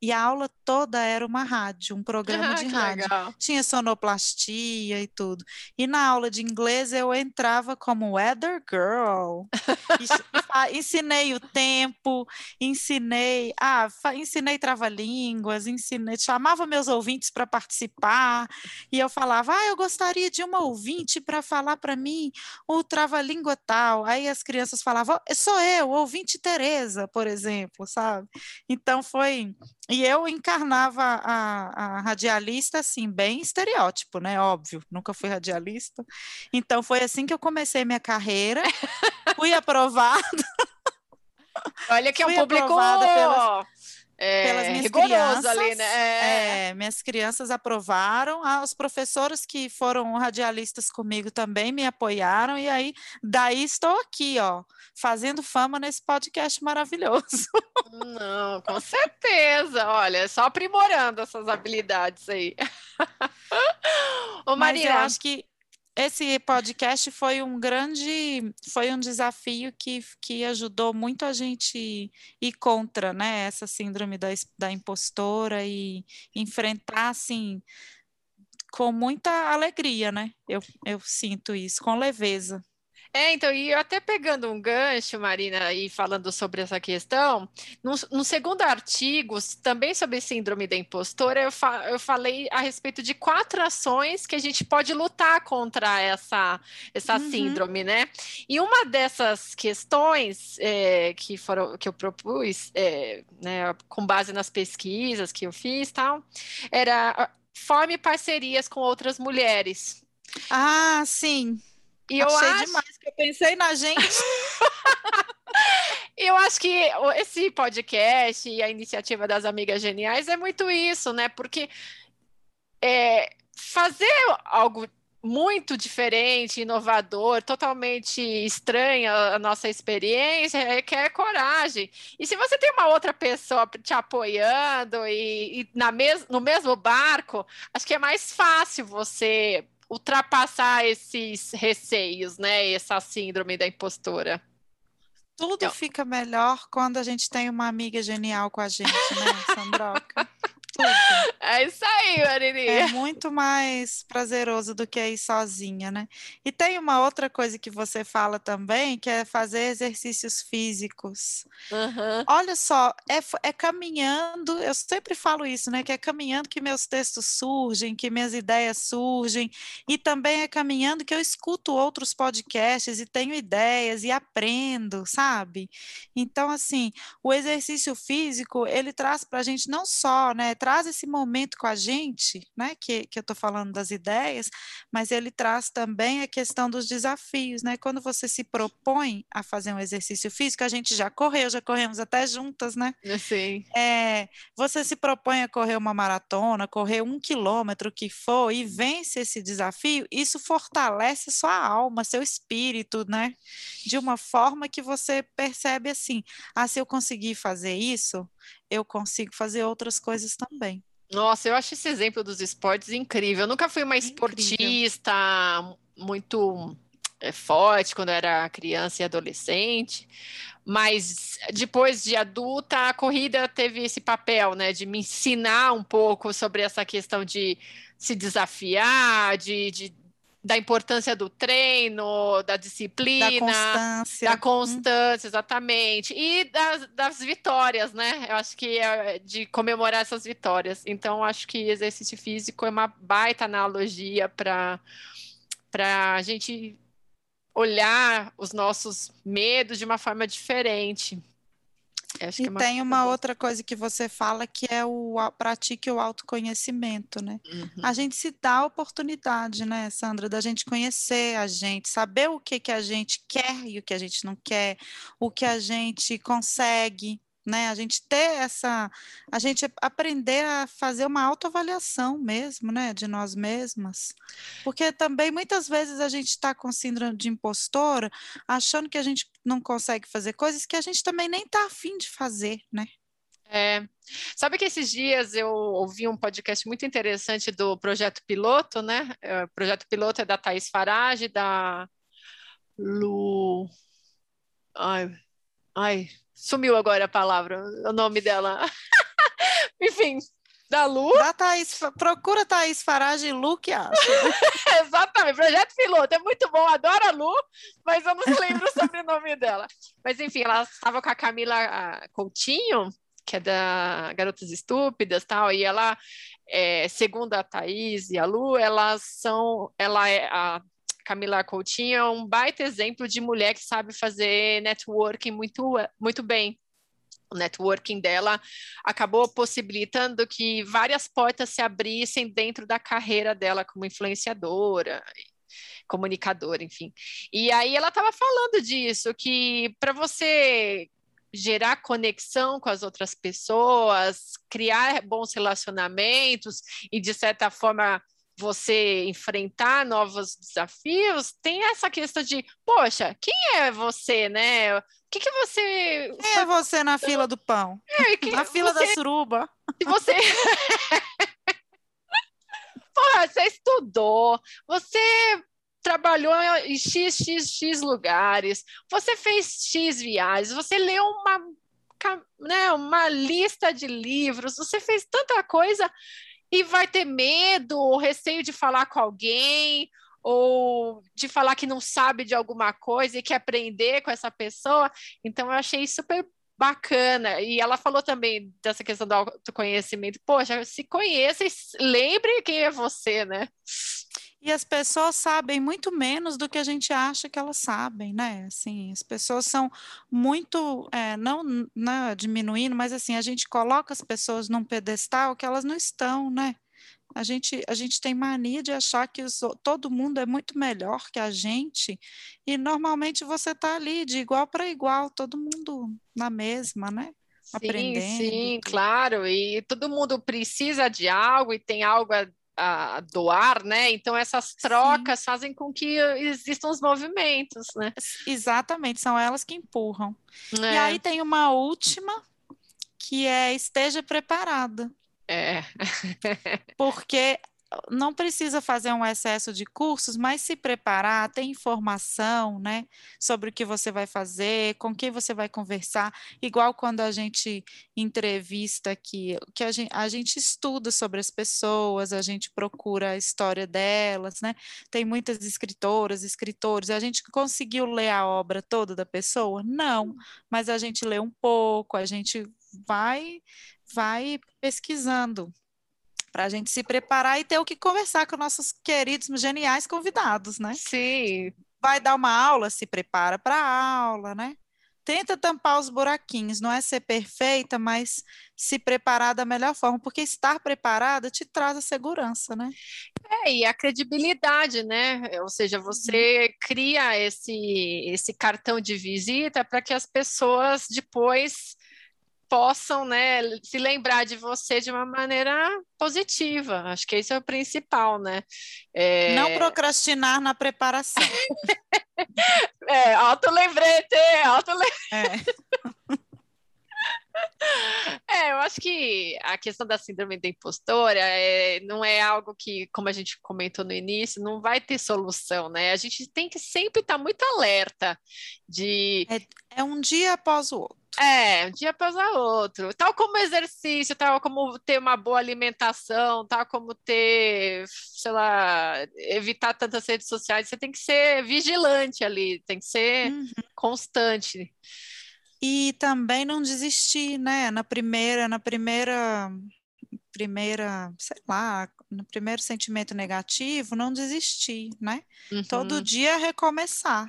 e a aula toda era uma rádio, um programa de rádio. Legal. Tinha sonoplastia e tudo. E na aula de inglês eu entrava como weather girl. ensinei o tempo, ensinei, ah, ensinei trava-línguas, ensinei, chamava meus ouvintes para participar e eu falava: "Ah, eu gostaria de uma ouvinte para falar para mim o trava-língua tal". Aí as crianças falavam: "Sou eu, ouvinte Teresa", por exemplo, sabe? Então foi e eu encarnava a, a, radialista, assim, bem estereótipo, né? Óbvio, nunca fui radialista. Então, foi assim que eu comecei minha carreira. fui aprovada. Olha que é um público pelas, é, pelas minhas crianças. Ali, né? É. É, minhas crianças aprovaram, ah, os professores que foram radialistas comigo também me apoiaram, e aí daí estou aqui, ó, fazendo fama nesse podcast maravilhoso. Não, com certeza. Olha, só aprimorando essas habilidades aí. Ô, Maria, Mas eu acho que esse podcast foi um grande, foi um desafio que, que ajudou muito a gente ir contra, né, essa síndrome da, da impostora e enfrentar, assim, com muita alegria, né, eu, eu sinto isso, com leveza. É, então, e até pegando um gancho, Marina, e falando sobre essa questão, no, no segundo artigo, também sobre síndrome da impostora, eu, fa eu falei a respeito de quatro ações que a gente pode lutar contra essa, essa uhum. síndrome, né? E uma dessas questões é, que, foram, que eu propus, é, né, com base nas pesquisas que eu fiz, tal, era forme parcerias com outras mulheres. Ah, sim. E Achei eu acho... demais que eu pensei na gente. eu acho que esse podcast e a iniciativa das Amigas Geniais é muito isso, né? Porque é, fazer algo muito diferente, inovador, totalmente estranha a nossa experiência, requer coragem. E se você tem uma outra pessoa te apoiando e, e na mes no mesmo barco, acho que é mais fácil você ultrapassar esses receios, né? Essa síndrome da impostora. Tudo então. fica melhor quando a gente tem uma amiga genial com a gente, né, Sandroca? tudo. É isso aí, Marininha. É muito mais prazeroso do que ir sozinha, né? E tem uma outra coisa que você fala também, que é fazer exercícios físicos. Uhum. Olha só, é, é caminhando, eu sempre falo isso, né? Que é caminhando que meus textos surgem, que minhas ideias surgem, e também é caminhando que eu escuto outros podcasts e tenho ideias e aprendo, sabe? Então, assim, o exercício físico, ele traz para a gente não só, né? Traz esse momento com a gente, né, que, que eu estou falando das ideias, mas ele traz também a questão dos desafios, né? Quando você se propõe a fazer um exercício físico, a gente já correu, já corremos até juntas, né? Sim. É, você se propõe a correr uma maratona, correr um quilômetro que for e vence esse desafio, isso fortalece sua alma, seu espírito, né? De uma forma que você percebe assim, ah, se eu conseguir fazer isso, eu consigo fazer outras coisas também. Nossa, eu acho esse exemplo dos esportes incrível. Eu nunca fui uma esportista muito é, forte quando era criança e adolescente, mas depois de adulta, a corrida teve esse papel, né, de me ensinar um pouco sobre essa questão de se desafiar, de, de da importância do treino, da disciplina, da constância, da constância exatamente, e das, das, vitórias, né? Eu acho que é de comemorar essas vitórias. Então, acho que exercício físico é uma baita analogia para para a gente olhar os nossos medos de uma forma diferente. Acho e é tem uma outra coisa que você fala que é o pratique o autoconhecimento, né? Uhum. A gente se dá a oportunidade, né, Sandra, da gente conhecer a gente, saber o que que a gente quer e o que a gente não quer, o que a gente consegue, né? A gente ter essa, a gente aprender a fazer uma autoavaliação mesmo, né, de nós mesmas, porque também muitas vezes a gente está com síndrome de impostora, achando que a gente não consegue fazer coisas que a gente também nem está afim de fazer, né? É. Sabe que esses dias eu ouvi um podcast muito interessante do Projeto Piloto, né? É, o Projeto Piloto é da Thaís Farage, da Lu. Ai, ai, sumiu agora a palavra, o nome dela. Enfim, da Lu. Da Thaís, procura Thaís Farage e Lu que acha. Exatamente, projeto piloto, é muito bom, adoro a Lu, mas eu não lembro o nome dela. Mas enfim, ela estava com a Camila Coutinho, que é da Garotas Estúpidas tal, e ela, é, segundo a Thaís e a Lu, elas são, ela é a Camila Coutinho é um baita exemplo de mulher que sabe fazer networking muito, muito bem. O networking dela acabou possibilitando que várias portas se abrissem dentro da carreira dela como influenciadora, comunicadora, enfim. E aí ela estava falando disso, que para você gerar conexão com as outras pessoas, criar bons relacionamentos e, de certa forma, você enfrentar novos desafios, tem essa questão de, poxa, quem é você, né? O que, que você. Quem é você na fila do pão? É, que, na fila você... da suruba. Se você. Porra, você estudou, você trabalhou em XXX lugares, você fez X viagens, você leu uma, né, uma lista de livros, você fez tanta coisa e vai ter medo ou receio de falar com alguém ou de falar que não sabe de alguma coisa e quer aprender com essa pessoa. Então, eu achei super bacana. E ela falou também dessa questão do autoconhecimento. Poxa, se conheça e lembre quem é você, né? E as pessoas sabem muito menos do que a gente acha que elas sabem, né? Assim, as pessoas são muito, é, não, não diminuindo, mas assim, a gente coloca as pessoas num pedestal que elas não estão, né? A gente, a gente tem mania de achar que os, todo mundo é muito melhor que a gente, e normalmente você está ali de igual para igual, todo mundo na mesma, né? Sim, Aprendendo. Sim, claro, e todo mundo precisa de algo e tem algo a a doar, né? Então essas trocas Sim. fazem com que existam os movimentos, né? Exatamente, são elas que empurram. É. E aí tem uma última que é esteja preparada. É. Porque não precisa fazer um excesso de cursos, mas se preparar, ter informação, né, sobre o que você vai fazer, com quem você vai conversar, igual quando a gente entrevista aqui, que a gente, a gente estuda sobre as pessoas, a gente procura a história delas, né? Tem muitas escritoras, escritores, a gente conseguiu ler a obra toda da pessoa? Não, mas a gente lê um pouco, a gente vai vai pesquisando para a gente se preparar e ter o que conversar com nossos queridos, geniais convidados, né? Sim. Vai dar uma aula, se prepara para a aula, né? Tenta tampar os buraquinhos, não é ser perfeita, mas se preparar da melhor forma, porque estar preparada te traz a segurança, né? É, e a credibilidade, né? Ou seja, você uhum. cria esse, esse cartão de visita para que as pessoas depois possam né, se lembrar de você de uma maneira positiva. Acho que esse é o principal, né? É... Não procrastinar na preparação. é, auto-lembrete, auto-lembrete. É. É, eu acho que a questão da síndrome da impostora é, não é algo que, como a gente comentou no início, não vai ter solução, né? A gente tem que sempre estar muito alerta de. É, é um dia após o outro. É, um dia após o outro. Tal como exercício, tal como ter uma boa alimentação, tal como ter, sei lá, evitar tantas redes sociais, você tem que ser vigilante ali, tem que ser uhum. constante. E também não desistir, né? Na primeira, na primeira, primeira, sei lá, no primeiro sentimento negativo, não desistir, né? Uhum. Todo dia recomeçar.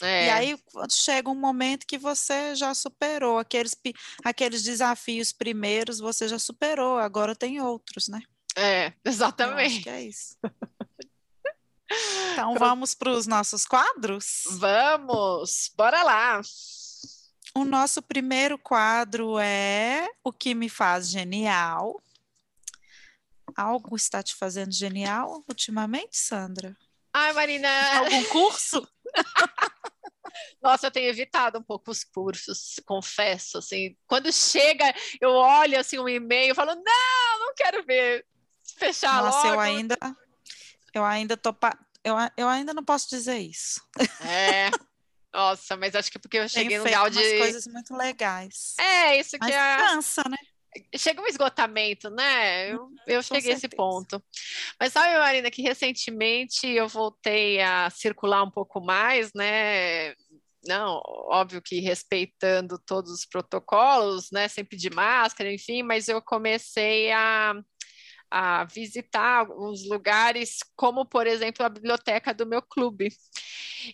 É. E aí chega um momento que você já superou aqueles, aqueles desafios primeiros, você já superou, agora tem outros, né? É, exatamente. Eu acho que é isso. Então vamos para os nossos quadros? Vamos, bora lá. O nosso primeiro quadro é O que me faz genial. Algo está te fazendo genial ultimamente, Sandra? Ai, Marina. Algum curso? Nossa, eu tenho evitado um pouco os cursos, confesso, assim. Quando chega, eu olho assim um e-mail, falo: "Não, não quero ver. Fechar Nossa, logo". eu ainda eu ainda tô pa... eu, eu ainda não posso dizer isso. É. Nossa, mas acho que porque eu cheguei Tenho no grau de coisas muito legais. É, isso que Mas é cansa, né? Chega um esgotamento, né? Eu, eu Com cheguei a esse ponto. Mas sabe, Marina, que recentemente eu voltei a circular um pouco mais, né? Não, óbvio que respeitando todos os protocolos, né? Sempre de máscara, enfim, mas eu comecei a, a visitar alguns lugares, como, por exemplo, a biblioteca do meu clube.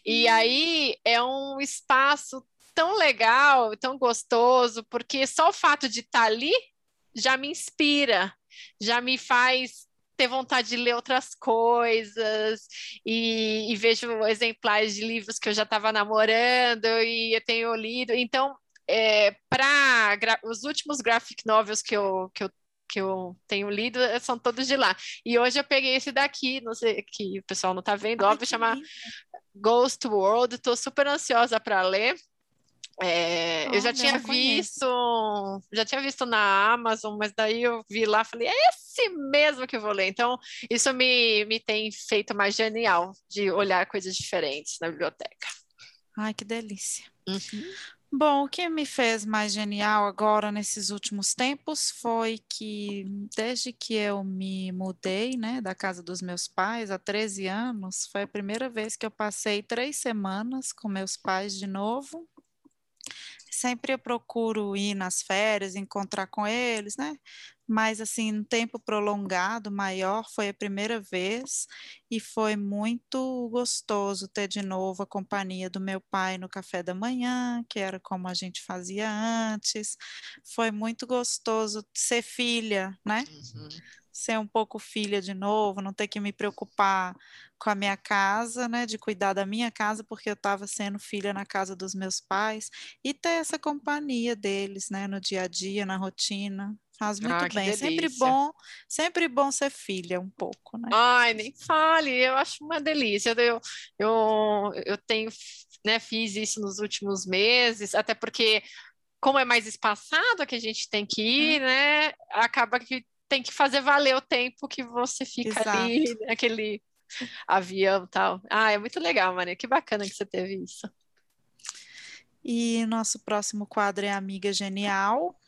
E aí é um espaço tão legal, tão gostoso, porque só o fato de estar ali já me inspira, já me faz ter vontade de ler outras coisas e, e vejo exemplares de livros que eu já estava namorando e eu tenho lido. Então, é, para os últimos graphic novels que eu, que eu que eu tenho lido eh, são todos de lá. E hoje eu peguei esse daqui, não sei que o pessoal não está vendo, óbvio, chama. Ghost World. Estou super ansiosa para ler. É, eu já tinha não conheço. visto, já tinha visto na Amazon, mas daí eu vi lá, falei, é esse mesmo que eu vou ler. Então, isso me, me tem feito mais genial de olhar coisas diferentes na biblioteca. Ai, que delícia. Uhum. Bom, o que me fez mais genial agora nesses últimos tempos foi que desde que eu me mudei, né, da casa dos meus pais há 13 anos, foi a primeira vez que eu passei três semanas com meus pais de novo. Sempre eu procuro ir nas férias, encontrar com eles, né? Mas assim, um tempo prolongado, maior, foi a primeira vez e foi muito gostoso ter de novo a companhia do meu pai no café da manhã, que era como a gente fazia antes. Foi muito gostoso ser filha, né? Uhum. Ser um pouco filha de novo, não ter que me preocupar com a minha casa, né? De cuidar da minha casa, porque eu estava sendo filha na casa dos meus pais, e ter essa companhia deles, né? No dia a dia, na rotina. Faz muito Ah, bem. É sempre bom, sempre bom ser filha um pouco, né? Ai, nem fale, eu acho uma delícia. Eu, eu, eu tenho, né, fiz isso nos últimos meses, até porque, como é mais espaçado que a gente tem que ir, né, acaba que tem que fazer valer o tempo que você fica ali, Exato. naquele avião e tal. Ah, é muito legal, Maria, que bacana que você teve isso. E nosso próximo quadro é Amiga Genial.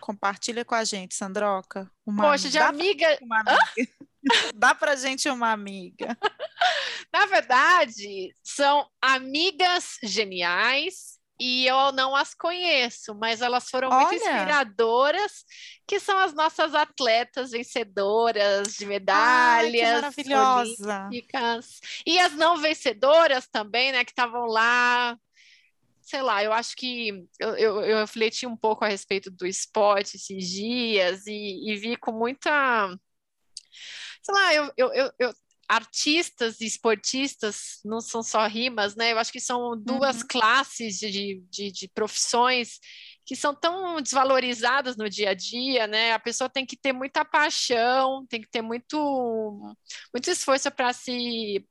Compartilha com a gente, Sandroca. Uma Poxa, de dá amiga, pra- uma amiga. Dá pra gente uma amiga. na verdade, são amigas geniais e eu não as conheço, mas elas foram muito Olha! inspiradoras, que são as nossas atletas vencedoras de Ai, medalhas maravilhosa. olímpicas. E as não vencedoras também, né, que estavam lá. Sei lá, eu acho que eu, eu, eu refleti um pouco a respeito do esporte esses dias e, e vi com muita. Sei lá, eu, eu, eu- artistas e esportistas não são só rimas, né? Eu acho que são duas Uhum. classes de, de, de profissões que são tão desvalorizadas no dia a dia, né? A pessoa tem que ter muita paixão, tem que ter muito, muito esforço para se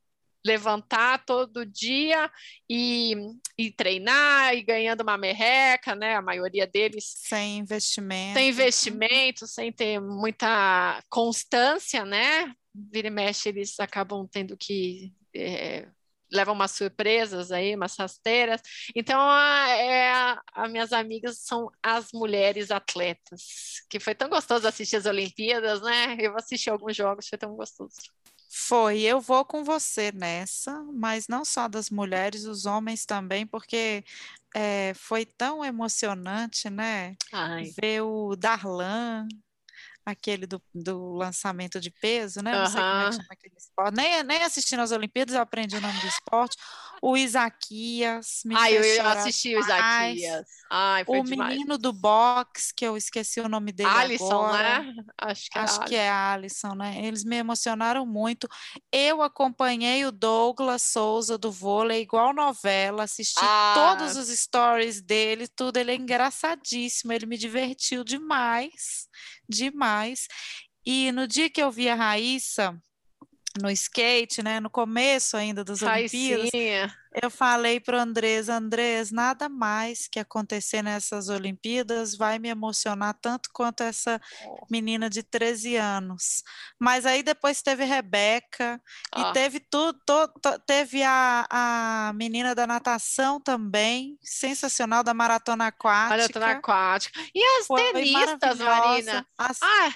levantar todo dia e, e treinar e ganhando uma merreca, né? A maioria deles Sem investimento. sem investimento, sem ter muita constância, né? Vira e mexe, eles acabam tendo que. é, levam umas surpresas aí, umas rasteiras. Então, a, é, as minhas amigas são as mulheres atletas, que foi tão gostoso assistir as Olimpíadas, né? Eu assisti alguns jogos, foi tão gostoso. Foi, eu vou com você nessa, mas não só das mulheres, os homens também, porque é, foi tão emocionante, né? Ai, Ver o Darlan, aquele do, do lançamento de peso, né? Não sei como é que chama aquele esporte. Nem, nem assistindo as Olimpíadas eu aprendi o nome do esporte. O Isaquias. Me Ai, eu assisti o Isaquias. Ai, o demais. menino do box, que eu esqueci o nome dele Alisson, agora. né? Acho que é Acho que é Alisson, né? Eles me emocionaram muito. Eu acompanhei o Douglas Souza do vôlei igual novela, assisti ah. todos os stories dele, tudo. Ele é engraçadíssimo, ele me divertiu demais, demais. E no dia que eu vi a Raíssa no skate, né, no começo ainda das Olimpíadas, eu falei para o Andrés, Andrés, nada mais que acontecer nessas Olimpíadas vai me emocionar tanto quanto essa menina de 13 anos. Mas aí depois teve Rebeca ah. e teve tudo, teve a, a menina da natação também, sensacional da maratona aquática. Maratona aquática. E as Foi tenistas, Marina? As... Ah,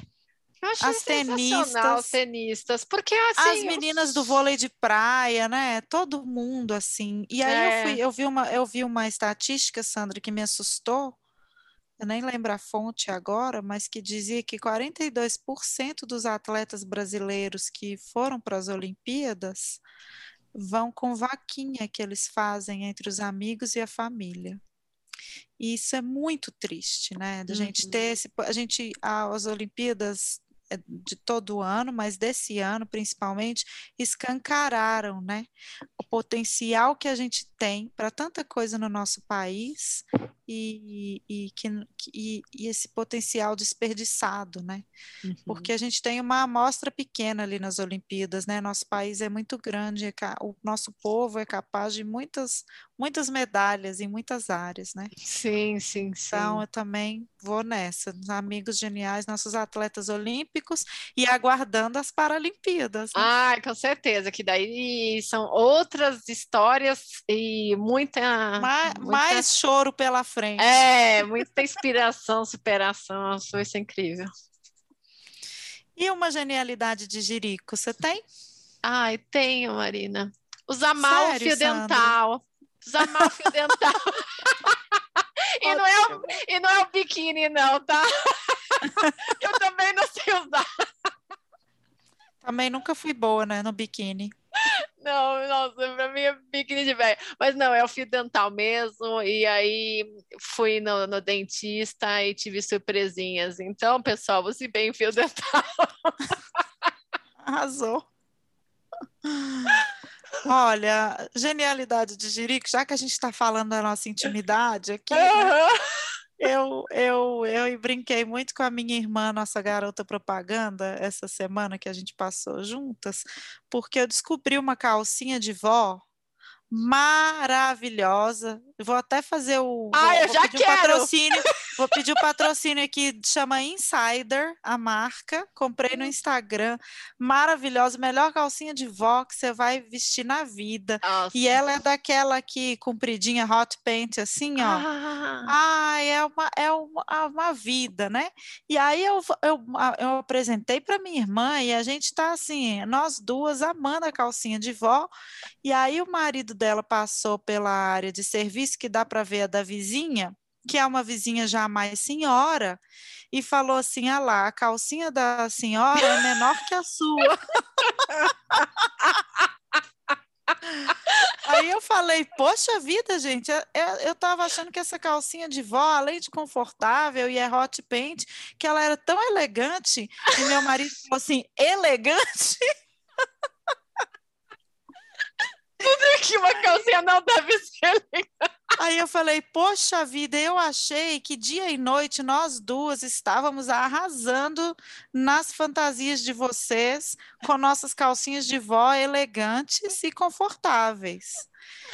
as tenistas, tenistas, porque assim, as meninas eu... do vôlei de praia, né? Todo mundo assim. E aí é. eu, fui, eu vi uma, eu vi uma estatística, Sandra, que me assustou. Eu nem lembro a fonte agora, mas que dizia que 42% dos atletas brasileiros que foram para as Olimpíadas vão com vaquinha que eles fazem entre os amigos e a família. E isso é muito triste, né? Da uhum. gente ter esse, a gente as Olimpíadas é, de todo ano, mas desse ano principalmente, escancararam né, o potencial que a gente tem para tanta coisa no nosso país e, e, que, e, e esse potencial desperdiçado, né? Uhum. Porque a gente tem uma amostra pequena ali nas Olimpíadas, né? Nosso país é muito grande, é o nosso povo é capaz de muitas, muitas medalhas em muitas áreas, né? Sim, sim, sim. Então eu também vou nessa, amigos geniais, nossos atletas olímpicos e aguardando as Paralimpíadas. Né? Ah, com certeza, que daí são outras histórias e muita mais, muita... mais choro pela frente. É, muita inspiração, superação, foi isso incrível. E uma genialidade de Jirico, você tem? Ai, tenho, Marina. Usar mal o fio Sandra? dental. Usar mal o fio dental. e, não é o, e não é o biquíni, não, tá? Eu também não sei usar. Também nunca fui boa, né, no biquíni. Não, nossa, pra mim é biquíni de velho. Mas não, é o fio dental mesmo. E aí fui no, no, dentista e tive surpresinhas. Então, pessoal, você bem fio dental. Arrasou. Olha, genialidade de Jirico, já que a gente está falando da nossa intimidade aqui, né? eu, eu, eu brinquei muito com a minha irmã, nossa garota propaganda, essa semana que a gente passou juntas, porque eu descobri uma calcinha de vó maravilhosa. Vou até fazer o. Ah, eu já quero! Um patrocínio, vou pedir o patrocínio aqui, chama Insider, a marca. Comprei no hum. Instagram. Maravilhosa, melhor calcinha de vó que você vai vestir na vida. Nossa. E ela é daquela aqui, compridinha, hot paint, assim, ó. Ah, ah é, uma, é uma, é uma vida, né? E aí eu, eu, eu apresentei para minha irmã e a gente tá assim, nós duas amando a calcinha de vó. E aí o marido dela passou pela área de serviço, que dá para ver a da vizinha, que é uma vizinha já mais senhora, e falou assim: ah lá, a calcinha da senhora é menor que a sua. Aí eu falei, poxa vida, gente, eu estava achando que essa calcinha de vó, além de confortável e é hot paint, que ela era tão elegante, e meu marido falou assim, elegante? Tudo que uma calcinha não deve ser Aí eu falei, poxa vida, eu achei que dia e noite nós duas estávamos arrasando nas fantasias de vocês, com nossas calcinhas de vó elegantes e confortáveis.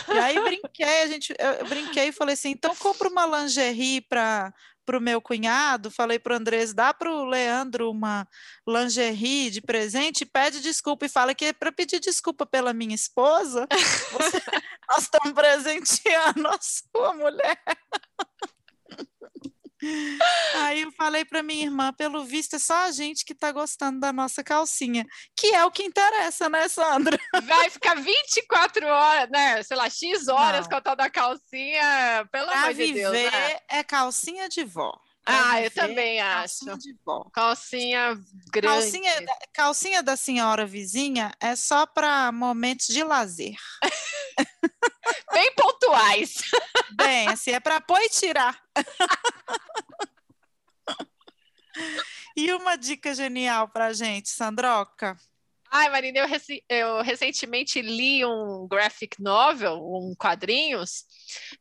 E aí brinquei, a gente, eu, brinquei e falei assim, então compra uma lingerie para para o meu cunhado, falei para o Andrés, dá para o Leandro uma lingerie de presente, pede desculpa e fala que é para pedir desculpa pela minha esposa, você, nós estamos presenteando a sua mulher. Aí eu falei para minha irmã, pelo visto é só a gente que está gostando da nossa calcinha, que é o que interessa, né, Sandra? Vai ficar 24 horas, né? Sei lá, X horas Não. com a tal da calcinha, pelo pra amor de Deus. Né? é calcinha de vó. Ah, eu também acho. Calcinha de vó. Calcinha grande. Calcinha, calcinha da senhora vizinha é só para momentos de lazer. Bem pontuais. Bem, assim, é para pôr e tirar. e uma dica genial para gente, Sandroca? Ai, Marina, eu, rec eu, recentemente li um graphic novel, um quadrinhos,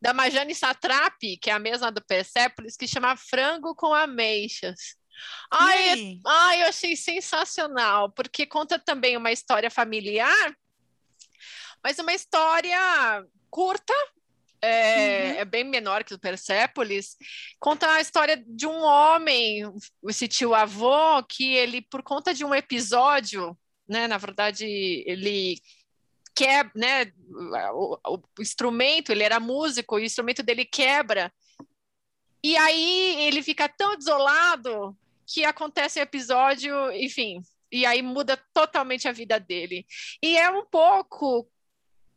da Majane Satrapi, que é a mesma do Persepolis, que chama Frango com Ameixas. Ai, ai, eu achei sensacional, porque conta também uma história familiar, mas uma história curta, é, uhum. é, bem menor que o Persepolis, conta a história de um homem, esse tio avô, que ele, por conta de um episódio né? Na verdade, ele quebra, né? O, o, instrumento, ele era músico, o instrumento dele quebra. E aí ele fica tão desolado que acontece o episódio, enfim, e aí muda totalmente a vida dele. E é um pouco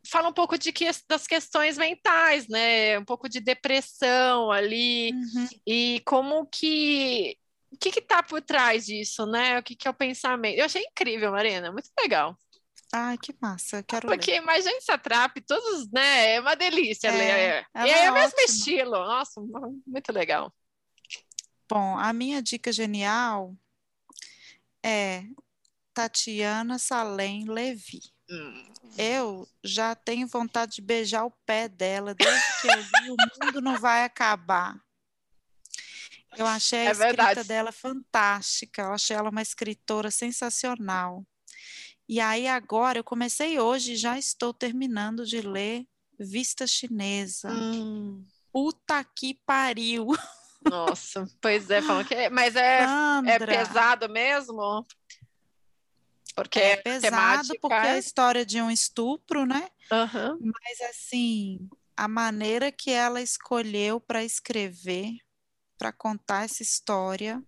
fala um pouco de que, das questões mentais, né? Um pouco de depressão ali uhum. e como que que está por trás disso, né? O que, que é o pensamento? Eu achei incrível, Marina, muito legal. Ai, que massa, quero Porque ler. imagina Satrap, todos, né? É uma delícia é, ler. E é, é o mesmo estilo. Nossa, muito legal. Bom, a minha dica genial é Tatiana Salem Levi. Hum. Eu já tenho vontade de beijar o pé dela desde que eu li O Mundo Não Vai Acabar. Eu achei a é escrita verdade. dela fantástica, eu achei ela uma escritora sensacional. E aí agora eu comecei hoje e já estou terminando de ler Vista Chinesa. Hum. Puta que pariu! Nossa, pois é, falam que é, mas é, é pesado mesmo? Porque é pesado porque é a história de um estupro, né? Uhum. Mas assim, a maneira que ela escolheu para escrever para contar essa história.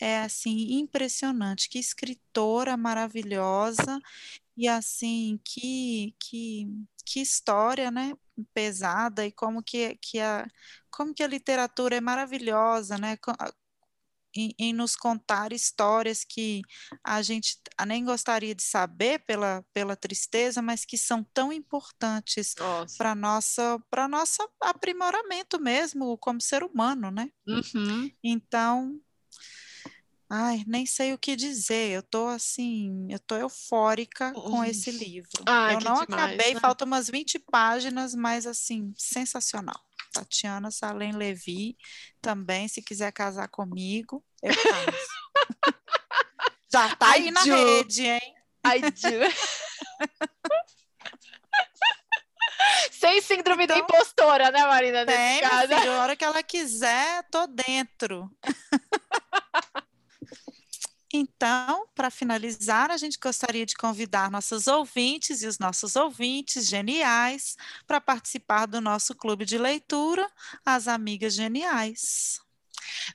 É assim impressionante, que escritora maravilhosa e assim que que, que história, né? pesada e como que, que a como que a literatura é maravilhosa, né? Em, em, nos contar histórias que a gente nem gostaria de saber pela, pela tristeza, mas que são tão importantes para nossa para nosso aprimoramento mesmo como ser humano, né? Uhum. Então, ai, nem sei o que dizer. Eu tô assim, eu tô eufórica uhum. com esse livro. Ai, eu não demais, acabei, né? faltam umas 20 páginas, mas assim, sensacional. Tatiana Salem Levi, também, se quiser casar comigo, eu caso. Já tá aí na rede, hein? I do. Sem síndrome então, da impostora, né, Marina? Tem, filho, a hora que ela quiser, tô dentro. Então, para finalizar, a gente gostaria de convidar nossos ouvintes e os nossos ouvintes geniais para participar do nosso clube de leitura, As Amigas Geniais.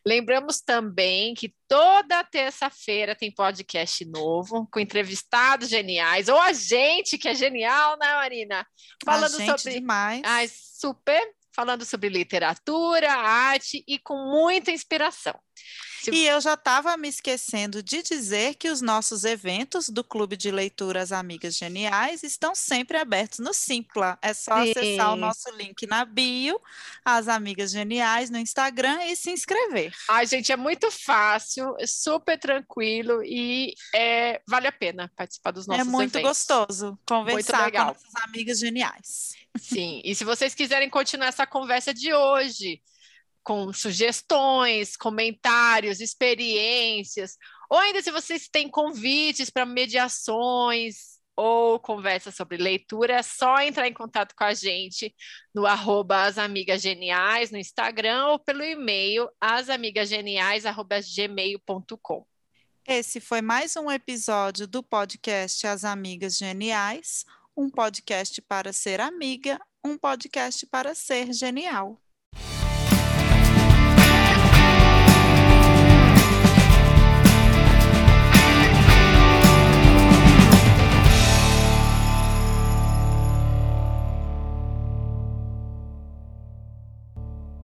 Lembramos também que toda terça-feira tem podcast novo, com entrevistados geniais, ou a gente que é genial, né, Marina? Falando sobre. Demais. Ai, super falando sobre literatura, arte e com muita inspiração. Se... E eu já estava me esquecendo de dizer que os nossos eventos do Clube de Leituras Amigas Geniais estão sempre abertos no Simpla. É só Sim. acessar o nosso link na bio, as Amigas Geniais no Instagram e se inscrever. Ai, gente, é muito fácil, é super tranquilo e é, vale a pena participar dos é nossos eventos. É muito eventos. gostoso conversar com nossas amigas geniais. Sim, e se vocês quiserem continuar essa conversa de hoje, com sugestões, comentários, experiências, ou ainda se vocês têm convites para mediações ou conversa sobre leitura, é só entrar em contato com a gente no arroba As Amigas Geniais no Instagram ou pelo e-mail asamigasgeniais.gmail.com. Esse foi mais um episódio do podcast As Amigas Geniais, um podcast para ser amiga, um podcast para ser genial.